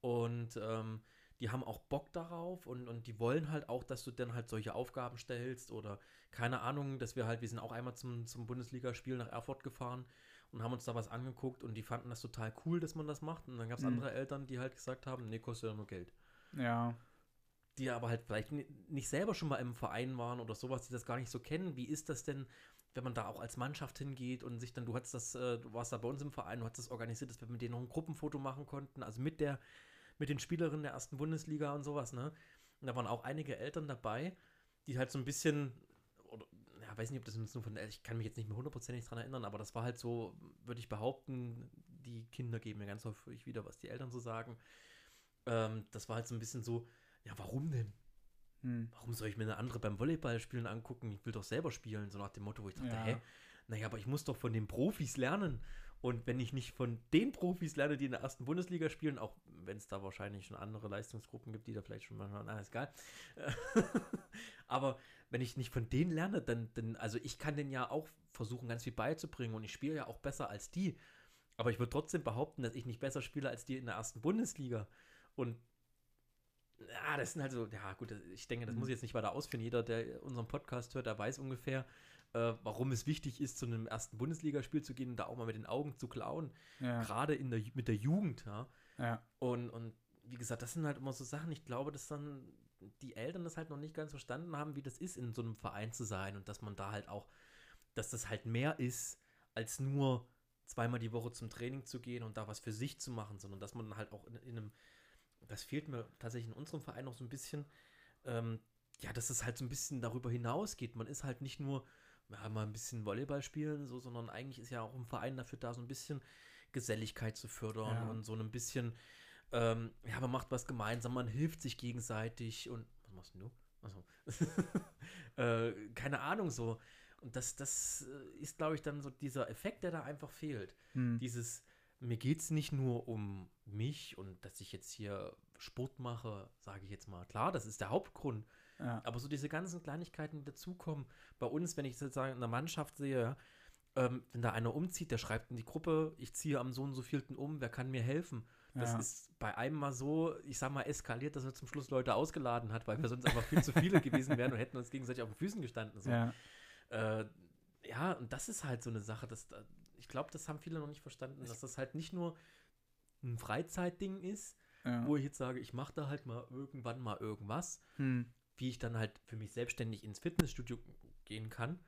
und ähm, die haben auch Bock darauf und, und die wollen halt auch, dass du dann halt solche Aufgaben stellst oder keine Ahnung, dass wir halt, wir sind auch einmal zum, zum Bundesligaspiel nach Erfurt gefahren und haben uns da was angeguckt und die fanden das total cool, dass man das macht und dann gab es Mhm. andere Eltern, die halt gesagt haben, nee, kostet ja nur Geld ja, die aber halt vielleicht ni- nicht selber schon mal im Verein waren oder sowas, die das gar nicht so kennen. Wie ist das denn, wenn man da auch als Mannschaft hingeht und sich dann, du hattest das, äh, du warst da bei uns im Verein, du hattest das organisiert, dass wir mit denen noch ein Gruppenfoto machen konnten, also mit der, mit den Spielerinnen der ersten Bundesliga und sowas, ne? Und da waren auch einige Eltern dabei, die halt so ein bisschen, ja, weiß nicht, ob das nur von, ich kann mich jetzt nicht mehr hundertprozentig dran erinnern, aber das war halt so, würde ich behaupten, die Kinder geben mir ganz häufig wieder, was die Eltern so sagen. Ähm, das war halt so ein bisschen so, ja, warum denn? hm, Warum soll ich mir eine andere beim Volleyballspielen angucken? Ich will doch selber spielen, so nach dem Motto, wo ich dachte, Ja. hä? Naja, aber ich muss doch von den Profis lernen. Und wenn ich nicht von den Profis lerne, die in der ersten Bundesliga spielen, auch wenn es da wahrscheinlich schon andere Leistungsgruppen gibt, die da vielleicht schon mal, na, ist egal. aber wenn ich nicht von denen lerne, dann, dann, also ich kann denen ja auch versuchen, ganz viel beizubringen und ich spiele ja auch besser als die. Aber ich würde trotzdem behaupten, dass ich nicht besser spiele als die in der ersten Bundesliga. Und ja, das sind halt so, ja gut, ich denke, das muss ich jetzt nicht weiter ausführen. Jeder, der unseren Podcast hört, der weiß ungefähr, äh, warum es wichtig ist, zu einem ersten Bundesligaspiel zu gehen und da auch mal mit den Augen zu klauen. ja, Gerade in der, mit der Jugend, ja. ja, Und, und wie gesagt, das sind halt immer so Sachen, ich glaube, dass dann die Eltern das halt noch nicht ganz verstanden haben, wie das ist, in so einem Verein zu sein und dass man da halt auch, dass das halt mehr ist, als nur zweimal die Woche zum Training zu gehen und da was für sich zu machen, sondern dass man halt auch in, in einem, das fehlt mir tatsächlich in unserem Verein noch so ein bisschen, ähm, ja, dass es halt so ein bisschen darüber hinausgeht. Man ist halt nicht nur, ja, mal ein bisschen Volleyball spielen, so, sondern eigentlich ist ja auch ein Verein dafür da, so ein bisschen Geselligkeit zu fördern Ja. und so ein bisschen ähm, ja, man macht was gemeinsam, man hilft sich gegenseitig und was machst du? Achso. äh, keine Ahnung so. Und das, das äh, ist, glaube ich, dann so dieser Effekt, der da einfach fehlt. Hm. Dieses, mir geht es nicht nur um mich und dass ich jetzt hier Sport mache, sage ich jetzt mal. Klar, das ist der Hauptgrund. Ja. Aber so diese ganzen Kleinigkeiten, die dazukommen. Bei uns, wenn ich sozusagen in der Mannschaft sehe, ähm, wenn da einer umzieht, der schreibt in die Gruppe, ich ziehe am so und so vielten um, wer kann mir helfen? Das Ja. ist bei einem mal so, ich sag mal, eskaliert, dass er zum Schluss Leute ausgeladen hat, weil wir sonst einfach viel zu viele gewesen wären und hätten uns gegenseitig auf den Füßen gestanden. So. Ja. Äh, ja, und das ist halt so eine Sache, dass da- ich glaube, das haben viele noch nicht verstanden, dass das halt nicht nur ein Freizeitding ist, Ja. wo ich jetzt sage, ich mache da halt mal irgendwann mal irgendwas, Hm. wie ich dann halt für mich selbstständig ins Fitnessstudio gehen kann,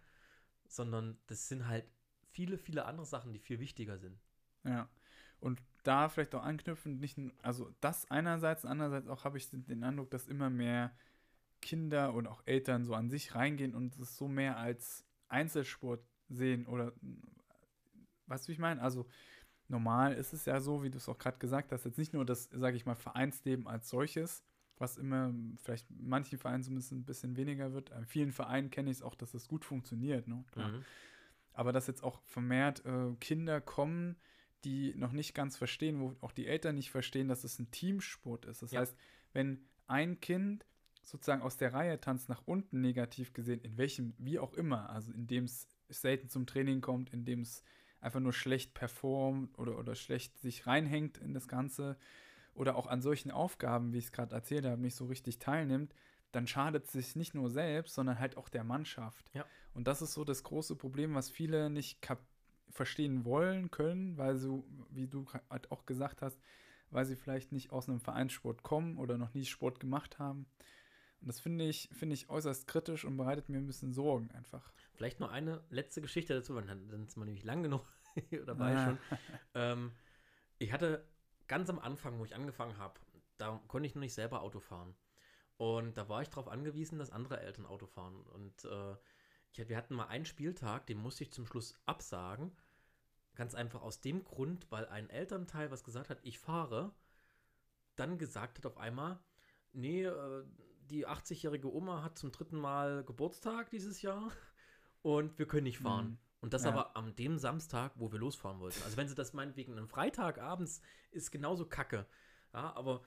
sondern das sind halt viele, viele andere Sachen, die viel wichtiger sind. Ja. Und da vielleicht auch anknüpfend, nicht, also das einerseits, andererseits auch habe ich den Eindruck, dass immer mehr Kinder und auch Eltern so an sich reingehen und es so mehr als Einzelsport sehen oder weißt du, wie ich meine? Also normal ist es ja so, wie du es auch gerade gesagt hast, jetzt nicht nur das, sage ich mal, Vereinsleben als solches, was immer vielleicht in manchen Vereinen zumindest ein bisschen weniger wird. In vielen Vereinen kenne ich es auch, dass es gut funktioniert. Ne? Mhm. aber dass jetzt auch vermehrt äh, Kinder kommen, die noch nicht ganz verstehen, wo auch die Eltern nicht verstehen, dass es ein Teamsport ist. Das Ja. heißt, wenn ein Kind sozusagen aus der Reihe tanzt nach unten negativ gesehen, in welchem, wie auch immer, also indem es selten zum Training kommt, indem es einfach nur schlecht performt oder, oder schlecht sich reinhängt in das Ganze oder auch an solchen Aufgaben, wie ich es gerade erzählt habe, nicht so richtig teilnimmt, dann schadet es sich nicht nur selbst, sondern halt auch der Mannschaft. Ja. Und das ist so das große Problem, was viele nicht verstehen wollen können, weil so, wie du halt auch gesagt hast, weil sie vielleicht nicht aus einem Vereinssport kommen oder noch nie Sport gemacht haben. Und das finde ich, finde ich äußerst kritisch und bereitet mir ein bisschen Sorgen einfach. Vielleicht noch eine letzte Geschichte dazu, weil dann ist man nämlich lang genug dabei Ah. schon. Ähm, ich hatte ganz am Anfang, wo ich angefangen habe, da konnte ich noch nicht selber Auto fahren. Und da war ich darauf angewiesen, dass andere Eltern Auto fahren. Und äh, ich, wir hatten mal einen Spieltag, den musste ich zum Schluss absagen. Ganz einfach aus dem Grund, weil ein Elternteil, was gesagt hat, ich fahre, dann gesagt hat auf einmal, nee, äh, die 80-jährige Oma hat zum dritten Mal Geburtstag dieses Jahr und wir können nicht fahren. Mhm. Und das Ja. aber am dem Samstag, wo wir losfahren wollten. Also wenn sie das meinetwegen am Freitag abends ist genauso kacke. Ja, aber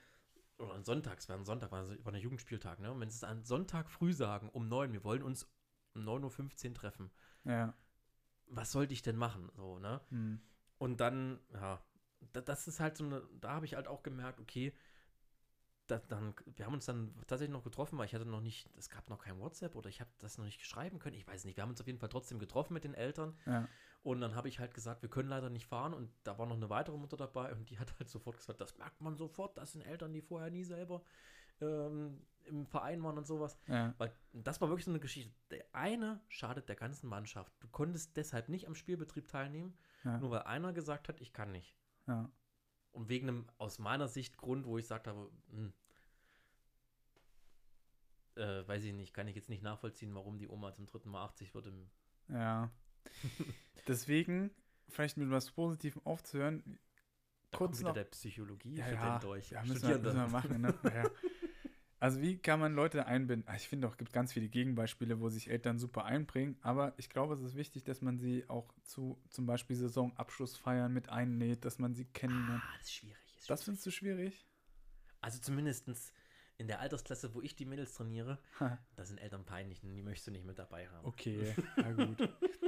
oder an Sonntag, es war ein Sonntag, war, war ein Jugendspieltag, ne? Und wenn sie es an Sonntag früh sagen, um 9, wir wollen uns um 9.15 Uhr treffen, Ja. was sollte ich denn machen? So, ne? Hm. Und dann, ja, da, das ist halt so eine, da habe ich halt auch gemerkt, okay, da, dann, wir haben uns dann tatsächlich noch getroffen, weil ich hatte noch nicht, es gab noch kein WhatsApp oder ich habe das noch nicht schreiben können, ich weiß nicht, wir haben uns auf jeden Fall trotzdem getroffen mit den Eltern Ja. und dann habe ich halt gesagt, wir können leider nicht fahren und da war noch eine weitere Mutter dabei und die hat halt sofort gesagt, das merkt man sofort, das sind Eltern, die vorher nie selber ähm, im Verein waren und sowas. Ja. Weil das war wirklich so eine Geschichte. Der eine schadet der ganzen Mannschaft. Du konntest deshalb nicht am Spielbetrieb teilnehmen, Ja. nur weil einer gesagt hat, ich kann nicht. Ja. Und wegen einem, aus meiner Sicht, Grund, wo ich gesagt habe, hm, äh, weiß ich nicht, kann ich jetzt nicht nachvollziehen, warum die Oma zum dritten Mal 80 wird. Ja. Deswegen, vielleicht mit was Positivem aufzuhören, da Kurz kommt wieder noch- der Psychologie Ja, für ja, den durch. ja müssen, wir, müssen wir machen. Ne? Ja. Also wie kann man Leute einbinden? Ah, Ich finde auch, es gibt ganz viele Gegenbeispiele, wo sich Eltern super einbringen, aber ich glaube, es ist wichtig, dass man sie auch zu zum Beispiel Saisonabschlussfeiern mit einnäht, dass man sie kennenlernt. Ah, das ist schwierig. Ist Das findest du schwierig? Also zumindestens in der Altersklasse, wo ich die Mädels trainiere, Ha, da sind Eltern peinlich und die möchtest du nicht mit dabei haben. okay, na gut.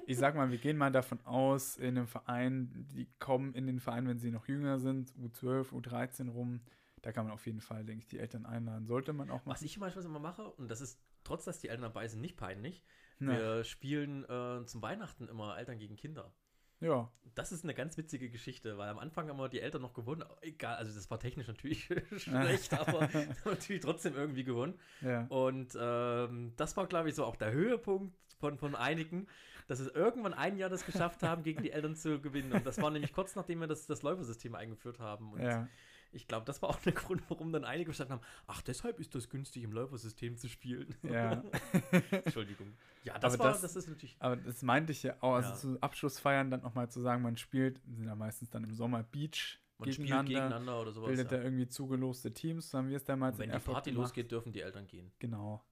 Ich sag mal, wir gehen mal davon aus, in einem Verein, die kommen in den Verein, wenn sie noch jünger sind, U12, U13 rum, da kann man auf jeden Fall, denke ich, die Eltern einladen. Sollte man auch Was machen. ich manchmal immer mache, und das ist, trotz dass die Eltern dabei sind, nicht peinlich, Na, wir spielen äh, zum Weihnachten immer Eltern gegen Kinder. ja, Das ist eine ganz witzige Geschichte, weil am Anfang haben wir die Eltern noch gewonnen. Egal, also das war technisch natürlich schlecht, aber natürlich trotzdem irgendwie gewonnen. ja. Und ähm, das war, glaube ich, so auch der Höhepunkt von, von einigen, dass es irgendwann ein Jahr das geschafft haben, gegen die Eltern zu gewinnen. Und das war nämlich kurz nachdem wir das, das Läufersystem eingeführt haben. Und ja. Ich glaube, das war auch der Grund, warum dann einige verstanden haben, ach, deshalb ist das günstig, im Läufersystem zu spielen. Ja. Entschuldigung. Ja, das Aber war, das- das, ist natürlich. Aber das meinte ich ja auch, also Ja. zu Abschlussfeiern dann nochmal zu sagen, man spielt, sind ja meistens dann im Sommer Beach, Man spielt gegeneinander, gegeneinander oder sowas. bildet ja. da irgendwie zugeloste Teams, so haben wir es damals Und wenn die Erfurt Party gemacht. losgeht, dürfen die Eltern gehen. Genau,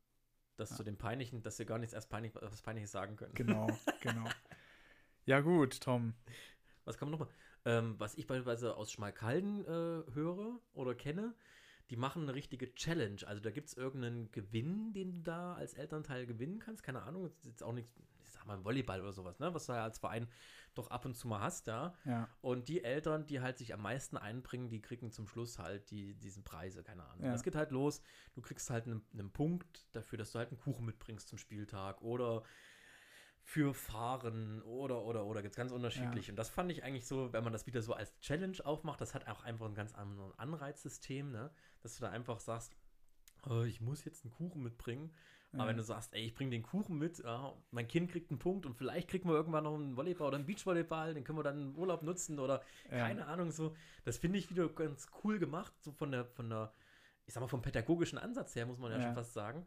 Das Ja. zu dem Peinlichen, dass sie gar nichts erst peinlich, was Peinliches sagen können. genau, genau. Ja gut, Tom. Was kann man nochmal? Ähm, was ich beispielsweise aus Schmalkalden äh, höre oder kenne, die machen eine richtige Challenge. Also da gibt es irgendeinen Gewinn, den du da als Elternteil gewinnen kannst. Keine Ahnung, das ist jetzt auch nichts, ich sag mal Volleyball oder sowas, ne? was du ja als Verein doch ab und zu mal hast, ja. Ja, Und die Eltern, die halt sich am meisten einbringen, die kriegen zum Schluss halt die, diesen Preise, keine Ahnung. Ja. Das geht halt los, du kriegst halt einen, einen Punkt dafür, dass du halt einen Kuchen mitbringst zum Spieltag oder für Fahren oder, oder, oder, gibt es ganz unterschiedlich. Und das fand ich eigentlich so, wenn man das wieder so als Challenge aufmacht, das hat auch einfach ein ganz anderes Anreizsystem, ne? dass du da einfach sagst, oh, ich muss jetzt einen Kuchen mitbringen. Aber Ja. wenn du sagst, ey, ich bringe den Kuchen mit, ja, mein Kind kriegt einen Punkt und vielleicht kriegen wir irgendwann noch einen Volleyball oder einen Beachvolleyball, den können wir dann im Urlaub nutzen oder Ja. keine Ahnung, so. Das finde ich wieder ganz cool gemacht, so von der, von der, ich sag mal, vom pädagogischen Ansatz her, muss man ja, Ja. schon fast sagen.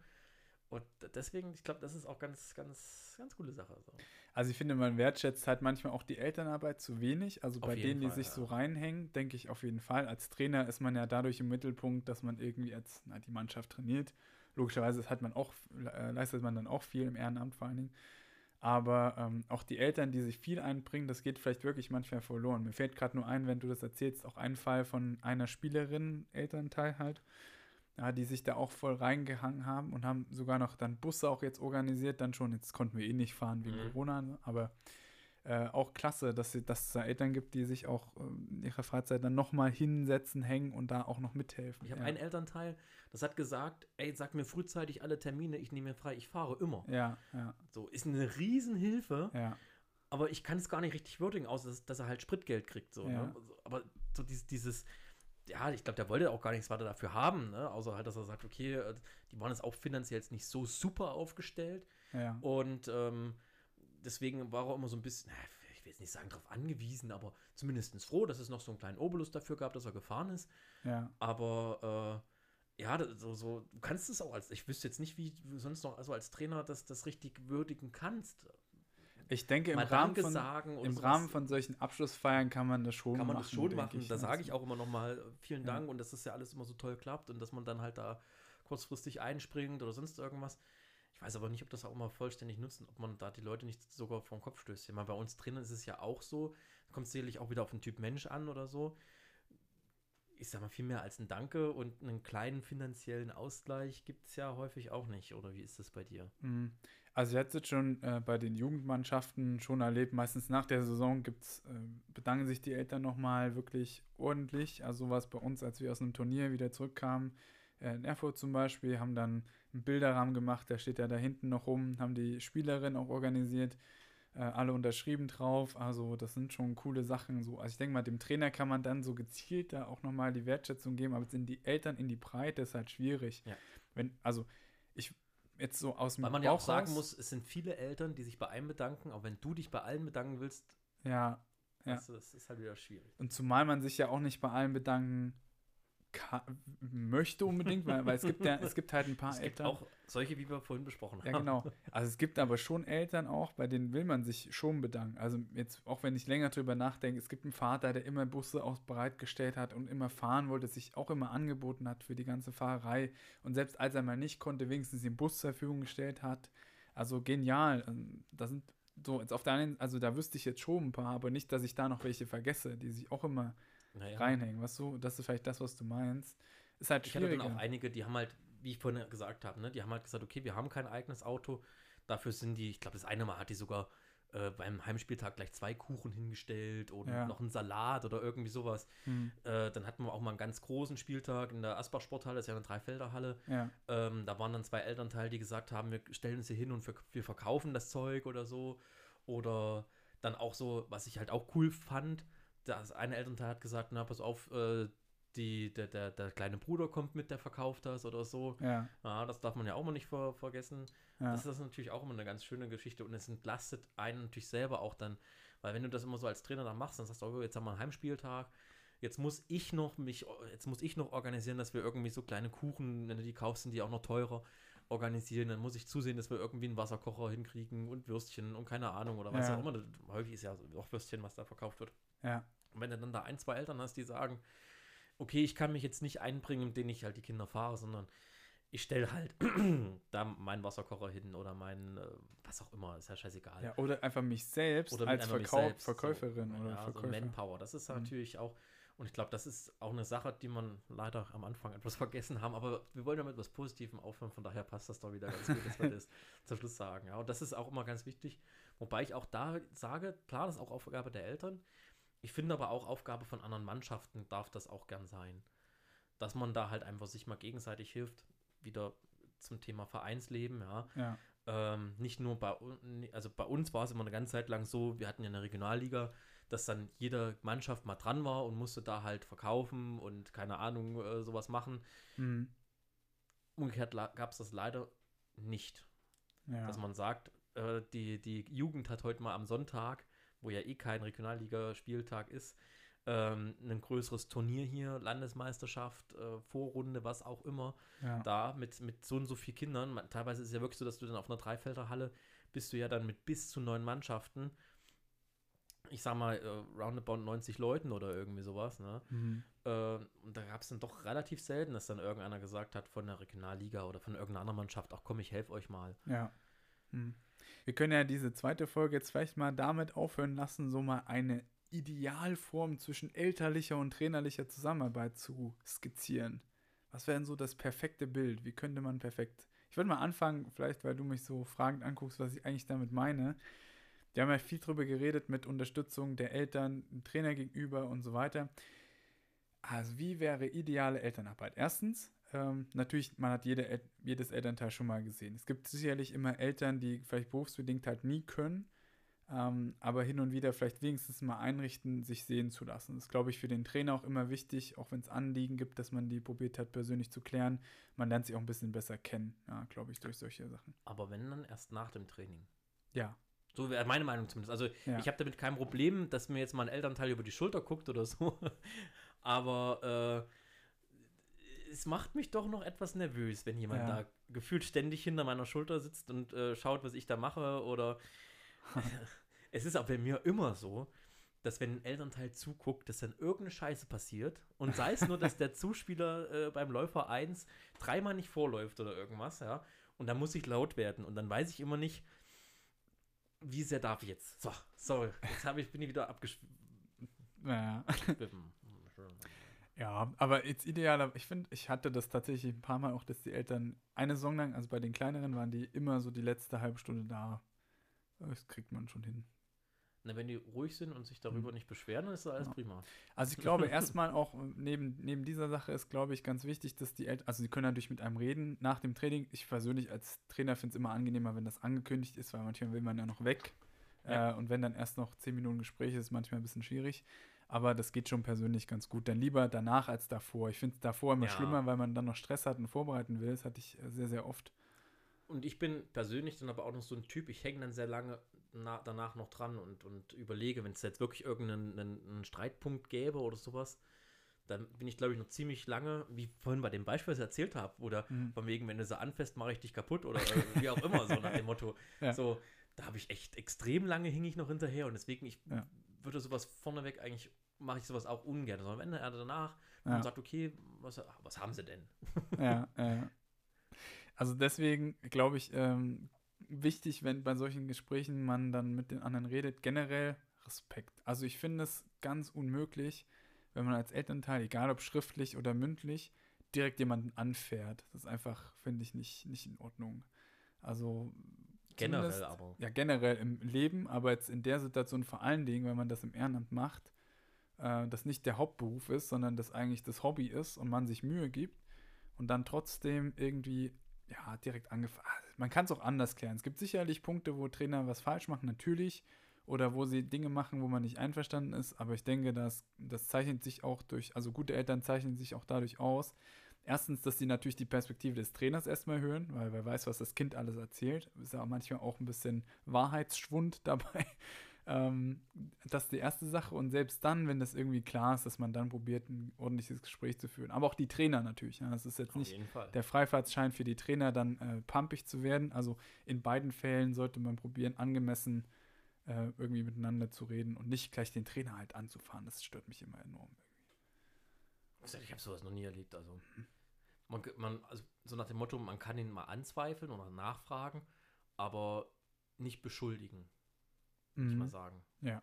Und deswegen, ich glaube, das ist auch ganz, ganz, ganz coole Sache. So. Also ich finde, man wertschätzt halt manchmal auch die Elternarbeit zu wenig. Also Auf bei denen, die Fall, sich ja. so reinhängen, denke ich auf jeden Fall. Als Trainer ist man ja dadurch im Mittelpunkt, dass man irgendwie als na, die Mannschaft trainiert. Logischerweise hat man auch, äh, leistet man dann auch viel im Ehrenamt vor allen Dingen. Aber ähm, auch die Eltern, die sich viel einbringen, das geht vielleicht wirklich manchmal verloren. Mir fällt gerade nur ein, wenn du das erzählst, auch ein Fall von einer Spielerin, Elternteil halt, ja, die sich da auch voll reingehangen haben und haben sogar noch dann Busse auch jetzt organisiert, dann schon. Jetzt konnten wir eh nicht fahren wegen Mhm. Corona, ne? aber äh, auch klasse, dass, sie, dass es da Eltern gibt, die sich auch ähm, in ihrer Freizeit dann nochmal hinsetzen, hängen und da auch noch mithelfen. Ich habe ja. einen Elternteil, das hat gesagt, ey, sag mir frühzeitig alle Termine, ich nehme mir frei, ich fahre immer. ja, ja, So, ist eine Riesenhilfe, ja, aber ich kann es gar nicht richtig würdigen, außer dass, dass er halt Spritgeld kriegt. So, Ja. ne? Aber so dieses, dieses ja, ich glaube, der wollte auch gar nichts weiter dafür haben, ne? außer halt, dass er sagt, okay, äh, die waren jetzt auch finanziell jetzt nicht so super aufgestellt ja. und ähm, deswegen war er immer so ein bisschen, na, ich will jetzt nicht sagen, darauf angewiesen, aber zumindest froh, dass es noch so einen kleinen Obolus dafür gab, dass er gefahren ist. ja. Aber äh, ja, so, so, du kannst es auch als, ich wüsste jetzt nicht, wie du sonst noch also als Trainer das, das richtig würdigen kannst. Ich denke, im Rahmen von, im. Rahmen von solchen Abschlussfeiern kann man das schon kann man machen. das schon machen. Da Also, sage ich auch immer noch mal äh, vielen Ja. Dank und dass das ja alles immer so toll klappt und dass man dann halt da kurzfristig einspringt oder sonst irgendwas. Ich weiß aber nicht, ob das auch immer vollständig nutzen, ob man da die Leute nicht sogar vom Kopf stößt. Ich meine, bei uns drinnen ist es ja auch so, kommt sicherlich auch wieder auf den Typ Mensch an oder so. Ich sag mal, viel mehr als ein Danke und einen kleinen finanziellen Ausgleich gibt es ja häufig auch nicht. Oder wie ist das bei dir? Mhm. Also ich hatte es schon äh, bei den Jugendmannschaften schon erlebt, meistens nach der Saison gibt's, äh, bedanken sich die Eltern nochmal wirklich ordentlich. Also sowas bei uns, als wir aus einem Turnier wieder zurückkamen, äh, in Erfurt zum Beispiel, haben dann einen Bilderrahmen gemacht, der steht ja da hinten noch rum, haben die Spielerin auch organisiert, äh, alle unterschrieben drauf. Also das sind schon coole Sachen. So. Also ich denke mal, dem Trainer kann man dann so gezielt da auch nochmal die Wertschätzung geben, aber sind die Eltern in die Breite, ist halt schwierig. Ja. Wenn, also jetzt so aus dem Weil man ja auch Bauch sagen raus- muss, es sind viele Eltern, die sich bei einem bedanken, aber wenn du dich bei allen bedanken willst, Ja, Ja. du, das ist halt wieder schwierig. und zumal man sich ja auch nicht bei allen bedanken möchte unbedingt, weil, weil es gibt ja, es gibt halt ein paar Es gibt Eltern. auch solche, wie wir vorhin besprochen ja, haben. genau. Also es gibt aber schon Eltern auch, bei denen will man sich schon bedanken. Also jetzt, auch wenn ich länger drüber nachdenke, es gibt einen Vater, der immer Busse auch bereitgestellt hat und immer fahren wollte, sich auch immer angeboten hat für die ganze Fahrerei. Und selbst als er mal nicht konnte, wenigstens den Bus zur Verfügung gestellt hat. Also genial. Ähm, Da sind so, jetzt auf der einen, also da wüsste ich jetzt schon ein paar, aber nicht, dass ich da noch welche vergesse, die sich auch immer Naja. reinhängen. Was so, das ist vielleicht das, was du meinst. Ist halt Ich hatte dann schwierig. auch einige, die haben halt, wie ich vorhin gesagt habe, ne, die haben halt gesagt, okay, wir haben kein eigenes Auto. Dafür sind die, ich glaube, das eine Mal hat die sogar äh, beim Heimspieltag gleich zwei Kuchen hingestellt oder Ja. noch einen Salat oder irgendwie sowas. Hm, Äh, dann hatten wir auch mal einen ganz großen Spieltag in der Asbach Sporthalle, das ist ja eine Dreifelderhalle. ja, Ähm, da waren dann zwei Elternteile, die gesagt haben, wir stellen uns hier hin und wir, wir verkaufen das Zeug oder so. Oder dann auch so, was ich halt auch cool fand, das eine Elternteil hat gesagt, na, pass auf, äh, die, der, der, der kleine Bruder kommt mit, der verkauft das oder so. ja, Ja, das darf man ja auch mal nicht ver vergessen. ja. Das ist natürlich auch immer eine ganz schöne Geschichte und es entlastet einen natürlich selber auch dann, weil wenn du das immer so als Trainer dann machst, dann sagst du, oh, jetzt haben wir einen Heimspieltag, jetzt muss ich noch mich, jetzt muss ich noch organisieren, dass wir irgendwie so kleine Kuchen, wenn du die kaufst, sind die auch noch teurer, organisieren, dann muss ich zusehen, dass wir irgendwie einen Wasserkocher hinkriegen und Würstchen und keine Ahnung oder was Ja. auch immer. Häufig ist ja auch Würstchen, was da verkauft wird. Ja. Und wenn du dann da ein, zwei Eltern hast, die sagen, okay, ich kann mich jetzt nicht einbringen, indem ich halt die Kinder fahre, sondern ich stelle halt da meinen Wasserkocher hin oder meinen, äh, was auch immer, ist ja scheißegal. Ja, oder einfach mich selbst Oder als mit Verkau selbst, Verkäuferin so, oder ja, Verkäufer. So Manpower, das ist Mhm. natürlich auch, und ich glaube, das ist auch eine Sache, die man leider am Anfang etwas vergessen haben, aber wir wollen ja mit etwas Positivem aufhören, von daher passt das doch wieder ganz gut, dass wir das zum Schluss sagen. Ja, und das ist auch immer ganz wichtig, wobei ich auch da sage, klar, das ist auch Aufgabe der Eltern, ich finde aber auch Aufgabe von anderen Mannschaften darf das auch gern sein. Dass man da halt einfach sich mal gegenseitig hilft, wieder zum Thema Vereinsleben, ja. ja. Ähm, nicht nur bei uns, also bei uns war es immer eine ganze Zeit lang so, wir hatten ja eine Regionalliga, dass dann jede Mannschaft mal dran war und musste da halt verkaufen und keine Ahnung, äh, sowas machen. Mhm. Umgekehrt gab es das leider nicht, ja. dass man sagt, äh, die, die Jugend hat heute mal am Sonntag, wo ja eh kein Regionalliga-Spieltag ist, ähm, ein größeres Turnier hier, Landesmeisterschaft, äh, Vorrunde, was auch immer, ja. da mit, mit so und so vielen Kindern. Man, teilweise ist es ja wirklich so, dass du dann auf einer Dreifelderhalle bist du ja dann mit bis zu neun Mannschaften, ich sag mal, äh, roundabout 90 Leuten oder irgendwie sowas, ne? Mhm. Äh, und da gab es dann doch relativ selten, dass dann irgendeiner gesagt hat von der Regionalliga oder von irgendeiner anderen Mannschaft, ach komm, ich helfe euch mal. Ja. Hm. Wir können ja diese zweite Folge jetzt vielleicht mal damit aufhören lassen, so mal eine Idealform zwischen elterlicher und trainerlicher Zusammenarbeit zu skizzieren. Was wäre denn so das perfekte Bild? Wie könnte man perfekt. Ich würde mal anfangen, vielleicht weil du mich so fragend anguckst, was ich eigentlich damit meine. Wir haben ja viel drüber geredet mit Unterstützung der Eltern, dem Trainer gegenüber und so weiter. Also, wie wäre ideale Elternarbeit? Erstens, ähm, natürlich, man hat jede, jedes Elternteil schon mal gesehen. Es gibt sicherlich immer Eltern, die vielleicht berufsbedingt halt nie können, ähm, aber hin und wieder vielleicht wenigstens mal einrichten, sich sehen zu lassen. Das ist, glaube ich, für den Trainer auch immer wichtig, auch wenn es Anliegen gibt, dass man die probiert hat, persönlich zu klären. Man lernt sich auch ein bisschen besser kennen, ja, glaube ich, durch solche Sachen. Aber wenn dann erst nach dem Training. Ja. So wäre meine Meinung zumindest. Also Ja. ich habe damit kein Problem, dass mir jetzt mal ein Elternteil über die Schulter guckt oder so. Aber äh, es macht mich doch noch etwas nervös, wenn jemand Ja. da gefühlt ständig hinter meiner Schulter sitzt und äh, schaut, was ich da mache. Oder es ist aber bei mir immer so, dass wenn ein Elternteil zuguckt, dass dann irgendeine Scheiße passiert und sei es nur, dass der Zuspieler äh, beim Läufer 1 dreimal nicht vorläuft oder irgendwas, ja, und dann muss ich laut werden und dann weiß ich immer nicht, wie sehr darf ich jetzt? So, so, jetzt habe ich, bin ich wieder abgeschwiffen. Ja. Ja, aber jetzt idealer, ich finde, ich hatte das tatsächlich ein paar Mal auch, dass die Eltern eine Saison lang, also bei den kleineren waren die immer so die letzte halbe Stunde da. Das kriegt man schon hin. Na, wenn die ruhig sind und sich darüber nicht beschweren, dann ist das alles Ja. prima. Also ich glaube erstmal auch äh, neben, neben dieser Sache ist, glaube ich, ganz wichtig, dass die Eltern, also sie können natürlich mit einem reden nach dem Training. Ich persönlich als Trainer finde es immer angenehmer, wenn das angekündigt ist, weil manchmal will man ja noch weg. Ja. Äh, und wenn dann erst noch zehn Minuten Gespräch ist, ist manchmal ein bisschen schwierig. Aber das geht schon persönlich ganz gut. Dann lieber danach als davor. Ich finde es davor immer Ja. schlimmer, weil man dann noch Stress hat und vorbereiten will. Das hatte ich äh, sehr, sehr oft. Und ich bin persönlich dann aber auch noch so ein Typ, ich hänge dann sehr lange na, danach noch dran und, und überlege, wenn es jetzt wirklich irgendeinen einen, einen Streitpunkt gäbe oder sowas, dann bin ich, glaube ich, noch ziemlich lange, wie vorhin bei dem Beispiel, was ich erzählt habe, oder Mhm. von wegen, wenn du sie anfasst, mache ich dich kaputt oder äh, wie auch immer, so nach dem Motto. Ja. So, da habe ich echt extrem lange hing ich noch hinterher und deswegen, ich Ja. Würde sowas vorneweg eigentlich, mache ich sowas auch ungern, sondern wenn er danach Ja. und sagt, okay, was, was haben sie denn? ja, ja. Also deswegen glaube ich, ähm, wichtig, wenn bei solchen Gesprächen man dann mit den anderen redet, generell Respekt. Also ich finde es ganz unmöglich, wenn man als Elternteil, egal ob schriftlich oder mündlich, direkt jemanden anfährt. Das ist einfach, finde ich, nicht, nicht in Ordnung. Also Generell aber. Ja, generell im Leben, aber jetzt in der Situation vor allen Dingen, wenn man das im Ehrenamt macht, äh, das nicht der Hauptberuf ist, sondern das eigentlich das Hobby ist und man sich Mühe gibt und dann trotzdem irgendwie, ja, direkt angefangen. Man kann es auch anders klären. Es gibt sicherlich Punkte, wo Trainer was falsch machen, natürlich, oder wo sie Dinge machen, wo man nicht einverstanden ist, aber ich denke, dass das zeichnet sich auch durch, also gute Eltern zeichnen sich auch dadurch aus. Erstens, dass sie natürlich die Perspektive des Trainers erstmal hören, weil wer weiß, was das Kind alles erzählt. Ist ja manchmal auch ein bisschen Wahrheitsschwund dabei. Ähm, das ist die erste Sache. Und selbst dann, wenn das irgendwie klar ist, dass man dann probiert, ein ordentliches Gespräch zu führen. Aber auch die Trainer natürlich. Ja. Das ist jetzt Auf nicht der Freifahrtschein für die Trainer dann äh, pumpig zu werden. Also in beiden Fällen sollte man probieren, angemessen äh, irgendwie miteinander zu reden und nicht gleich den Trainer halt anzufahren. Das stört mich immer enorm. Ich habe sowas noch nie erlebt. Also, man, man, also so nach dem Motto, man kann ihn mal anzweifeln oder nachfragen, aber nicht beschuldigen, würde ich mal Mhm. sagen. Ja.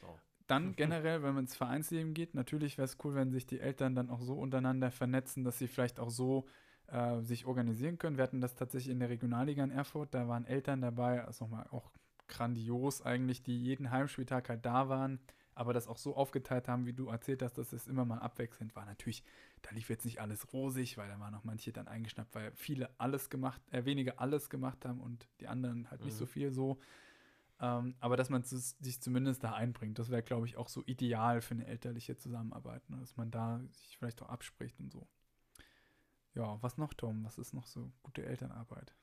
So. Dann generell, wenn man ins Vereinsleben geht, natürlich wäre es cool, wenn sich die Eltern dann auch so untereinander vernetzen, dass sie vielleicht auch so äh, sich organisieren können. Wir hatten das tatsächlich in der Regionalliga in Erfurt, da waren Eltern dabei, also nochmal auch grandios eigentlich, die jeden Heimspieltag halt da waren, aber das auch so aufgeteilt haben, wie du erzählt hast, dass es immer mal abwechselnd war. Natürlich, da lief jetzt nicht alles rosig, weil da waren auch manche dann eingeschnappt, weil viele alles gemacht, äh, wenige alles gemacht haben und die anderen halt nicht Mhm. so viel so. Ähm, aber dass man sich zumindest da einbringt, das wäre, glaube ich, auch so ideal für eine elterliche Zusammenarbeit, ne? dass man da sich vielleicht auch abspricht und so. Ja, was noch, Tom? Was ist noch so gute Elternarbeit?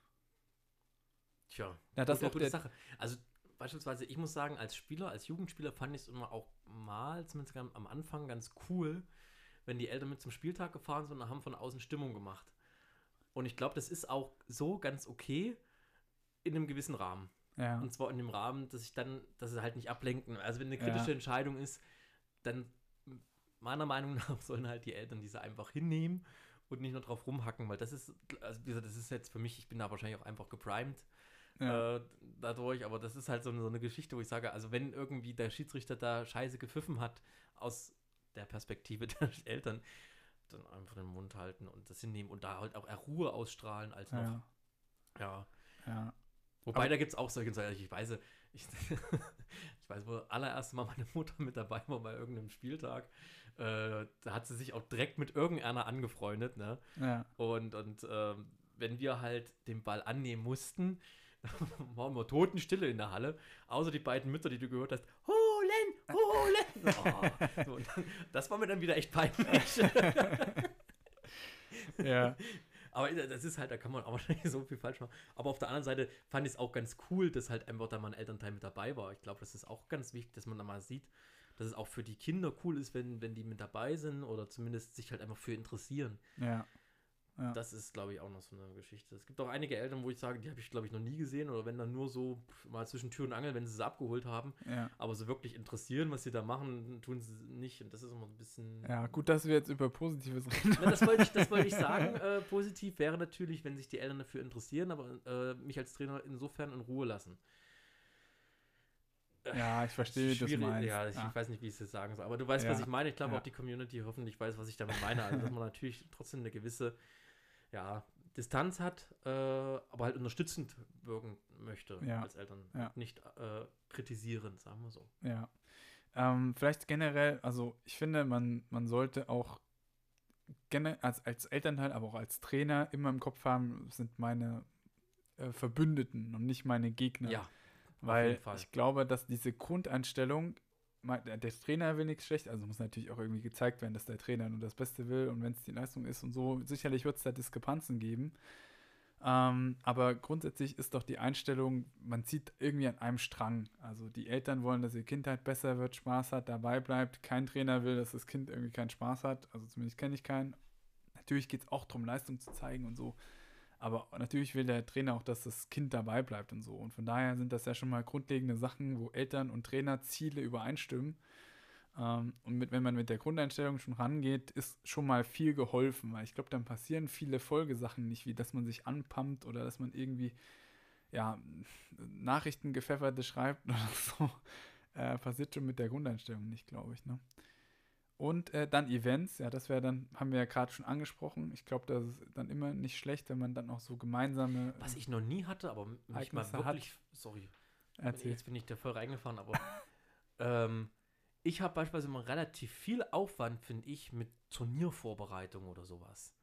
Tja, Ja, das gute, auch gute der, Sache. Also beispielsweise, ich muss sagen, als Spieler, als Jugendspieler fand ich es immer auch mal, zumindest am Anfang, ganz cool, wenn die Eltern mit zum Spieltag gefahren sind und haben von außen Stimmung gemacht. Und ich glaube, das ist auch so ganz okay in einem gewissen Rahmen. ja, Und zwar in dem Rahmen, dass ich dann, dass sie halt nicht ablenken. Also wenn eine Ja. kritische Entscheidung ist, dann meiner Meinung nach sollen halt die Eltern diese einfach hinnehmen und nicht nur drauf rumhacken, weil das ist, also wie gesagt, das ist jetzt für mich, ich bin da wahrscheinlich auch einfach geprimed ja, äh, dadurch, aber das ist halt so eine, so eine Geschichte, wo ich sage, also wenn irgendwie der Schiedsrichter da scheiße gepfiffen hat, aus der Perspektive der Eltern, dann einfach den Mund halten und das hinnehmen und da halt auch eher Ruhe ausstrahlen als noch, ja, ja. ja, Wobei, Aber- da gibt es auch solche Sachen. Ich weiß, ich, ich weiß, wo das allererste Mal meine Mutter mit dabei war bei irgendeinem Spieltag. Äh, da hat sie sich auch direkt mit irgendeiner angefreundet. Ne? ja, Und, und ähm, wenn wir halt den Ball annehmen mussten, war immer Totenstille in der Halle. Außer die beiden Mütter, die du gehört hast. Holen! Holen! Oh, so, dann, das war mir dann wieder echt peinlich. ja, Aber das ist halt, da kann man auch wahrscheinlich so viel falsch machen. Aber auf der anderen Seite fand ich es auch ganz cool, dass halt einfach da mal ein Elternteil mit dabei war. Ich glaube, das ist auch ganz wichtig, dass man da mal sieht, dass es auch für die Kinder cool ist, wenn, wenn die mit dabei sind oder zumindest sich halt einfach für interessieren. ja, Ja. Das ist, glaube ich, auch noch so eine Geschichte. Es gibt auch einige Eltern, wo ich sage, die habe ich, glaube ich, noch nie gesehen oder wenn dann nur so mal zwischen Tür und Angel, wenn sie sie abgeholt haben. ja. Aber so wirklich interessieren, was sie da machen, tun sie nicht. Und das ist immer ein bisschen. Ja, gut, dass wir jetzt über Positives reden. Na, das wollte ich, das wollte ich sagen. Äh, positiv wäre natürlich, wenn sich die Eltern dafür interessieren, aber äh, mich als Trainer insofern in Ruhe lassen. Ja, ich verstehe, wie du das meinst. Ja, ich, ich weiß nicht, wie ich es jetzt sagen soll. Aber du weißt, Ja, was ich meine. Ich glaube ja. auch die Community hoffentlich weiß, was ich damit meine. Also, dass man natürlich trotzdem eine gewisse ja, Distanz hat, äh, aber halt unterstützend wirken möchte Ja, als Eltern. ja. Nicht äh, kritisierend, sagen wir so. Ja. Ähm, vielleicht generell, also ich finde, man, man sollte auch als, als Elternteil, aber auch als Trainer immer im Kopf haben, sind meine äh, Verbündeten und nicht meine Gegner. Ja, Weil ich glaube, dass diese Grundeinstellung, der Trainer will nichts schlecht, also muss natürlich auch irgendwie gezeigt werden, dass der Trainer nur das Beste will und wenn es die Leistung ist und so, sicherlich wird es da Diskrepanzen geben. Ähm, aber grundsätzlich ist doch die Einstellung, man zieht irgendwie an einem Strang. Also die Eltern wollen, dass ihr Kind halt besser wird, Spaß hat, dabei bleibt. Kein Trainer will, dass das Kind irgendwie keinen Spaß hat. Also zumindest kenne ich keinen. Natürlich geht es auch darum, Leistung zu zeigen und so. Aber natürlich will der Trainer auch, dass das Kind dabei bleibt und so. Und von daher sind das ja schon mal grundlegende Sachen, wo Eltern und Trainer Ziele übereinstimmen. Ähm, und mit, wenn man mit der Grundeinstellung schon rangeht, ist schon mal viel geholfen, weil ich glaube, dann passieren viele Folgesachen nicht, wie dass man sich anpumpt oder dass man irgendwie ja, Nachrichtengepfefferte schreibt oder so. Äh, passiert schon mit der Grundeinstellung nicht, glaube ich. Ne? Und äh, dann Events, ja, das wäre dann, haben wir ja gerade schon angesprochen. Ich glaube, das ist dann immer nicht schlecht, wenn man dann auch so gemeinsame. Was ich noch nie hatte, aber mich mal Ereignisse hat. wirklich. Sorry, Erzähl. jetzt bin ich da voll reingefahren, aber ähm, ich habe beispielsweise immer relativ viel Aufwand, finde ich, mit Turniervorbereitung oder sowas.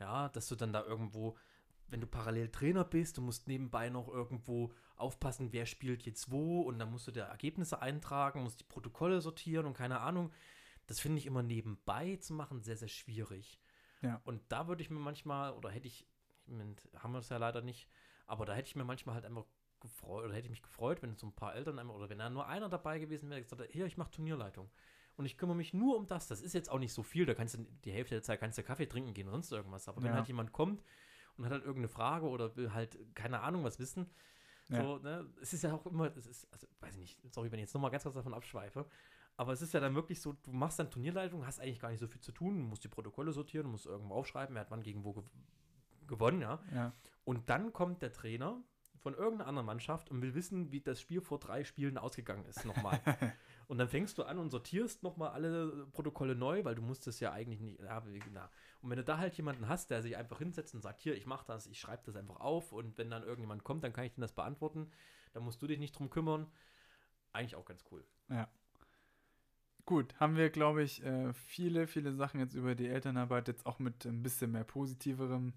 Ja, dass du dann da irgendwo, wenn du parallel Trainer bist, du musst nebenbei noch irgendwo aufpassen, wer spielt jetzt wo und dann musst du da Ergebnisse eintragen, musst die Protokolle sortieren und keine Ahnung. Das finde ich immer nebenbei zu machen sehr, sehr schwierig. Ja. Und da würde ich mir manchmal, oder hätte ich, Moment haben wir es ja leider nicht, aber da hätte ich mir manchmal halt einfach gefreut, oder hätte ich mich gefreut, wenn so ein paar Eltern einmal, oder wenn da nur einer dabei gewesen wäre, der gesagt hat, hier, ich mache Turnierleitung. Und ich kümmere mich nur um das. Das ist jetzt auch nicht so viel, da kannst du die Hälfte der Zeit kannst du Kaffee trinken gehen oder sonst irgendwas. Aber wenn Ja. halt jemand kommt und hat halt irgendeine Frage oder will halt, keine Ahnung, was wissen, Ja. So, ne? Es ist ja auch immer, es ist, also weiß ich nicht, sorry, wenn ich jetzt nochmal ganz kurz davon abschweife, aber es ist ja dann wirklich so, du machst dann Turnierleitung, hast eigentlich gar nicht so viel zu tun, musst die Protokolle sortieren, musst irgendwo aufschreiben, wer hat wann gegen wo gew gewonnen, ja. Ja. Und dann kommt der Trainer von irgendeiner anderen Mannschaft und will wissen, wie das Spiel vor drei Spielen ausgegangen ist, nochmal. und dann fängst du an und sortierst nochmal alle Protokolle neu, weil du musst es ja eigentlich nicht. Ja, wie- na. Und wenn du da halt jemanden hast, der sich einfach hinsetzt und sagt, hier, ich mach das, ich schreibe das einfach auf und wenn dann irgendjemand kommt, dann kann ich dir das beantworten. Da musst du dich nicht drum kümmern. Eigentlich auch ganz cool. Gut, haben wir, glaube ich, äh, viele, viele Sachen jetzt über die Elternarbeit jetzt auch mit ein bisschen mehr positiverem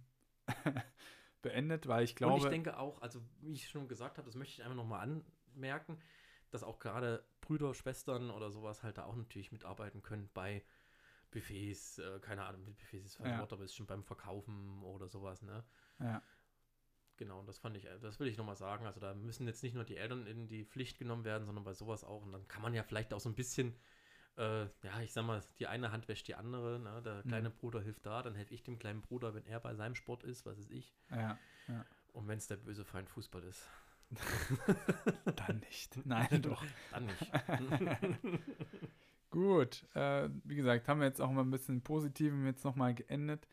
beendet, weil ich glaube. und ich denke auch, also wie ich schon gesagt habe, das möchte ich einfach nochmal anmerken, dass auch gerade Brüder, Schwestern oder sowas halt da auch natürlich mitarbeiten können bei Buffets, äh, keine Ahnung, Buffets ist falsch Ja. Wort, aber ist schon beim Verkaufen oder sowas, ne? ja, Genau, das fand ich, das will ich nochmal sagen. Also da müssen jetzt nicht nur die Eltern in die Pflicht genommen werden, sondern bei sowas auch. Und dann kann man ja vielleicht auch so ein bisschen, äh, ja, ich sag mal, die eine Hand wäscht die andere. Ne? Der Mhm. kleine Bruder hilft da, dann helfe ich dem kleinen Bruder, wenn er bei seinem Sport ist, was ist ich. ja, Und wenn es der böse Feind Fußball ist, dann nicht. Nein, doch. dann nicht. Gut, äh, wie gesagt, haben wir jetzt auch mal ein bisschen Positivem jetzt nochmal geendet.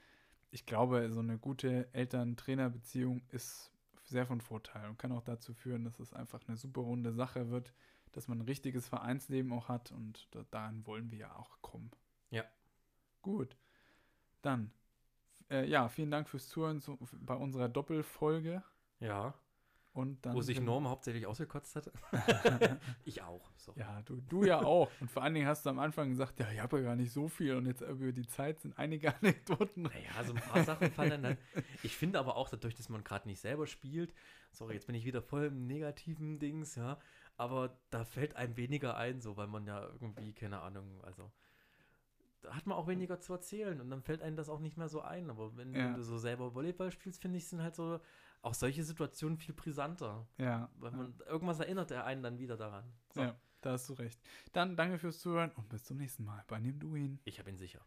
Ich glaube, so eine gute Eltern-Trainer-Beziehung ist sehr von Vorteil und kann auch dazu führen, dass es einfach eine super runde Sache wird, dass man ein richtiges Vereinsleben auch hat und da, dahin wollen wir ja auch kommen. Ja. Gut, dann, äh, ja, vielen Dank fürs Zuhören zu, bei unserer Doppelfolge ja, und dann wo sich Norm hauptsächlich ausgekotzt hat. ich auch. So. Ja, du, du ja auch. Und vor allen Dingen hast du am Anfang gesagt, ja, ich habe ja gar nicht so viel. Und jetzt über die Zeit sind einige Anekdoten. Naja, so ein paar Sachen fallen dann. Ich finde aber auch dadurch, dass man gerade nicht selber spielt, sorry, jetzt bin ich wieder voll im negativen Dings, ja, aber da fällt einem weniger ein, so, weil man ja irgendwie, keine Ahnung, also da hat man auch weniger zu erzählen und dann fällt einem das auch nicht mehr so ein. Aber wenn, Ja. du so selber Volleyball spielst, finde ich, sind halt so auch solche Situationen viel brisanter. Ja, Weil man irgendwas erinnert er einen dann wieder daran. So, ja, da hast du recht. Dann danke fürs Zuhören und bis zum nächsten Mal bei Nimm du ihn. ich habe ihn sicher.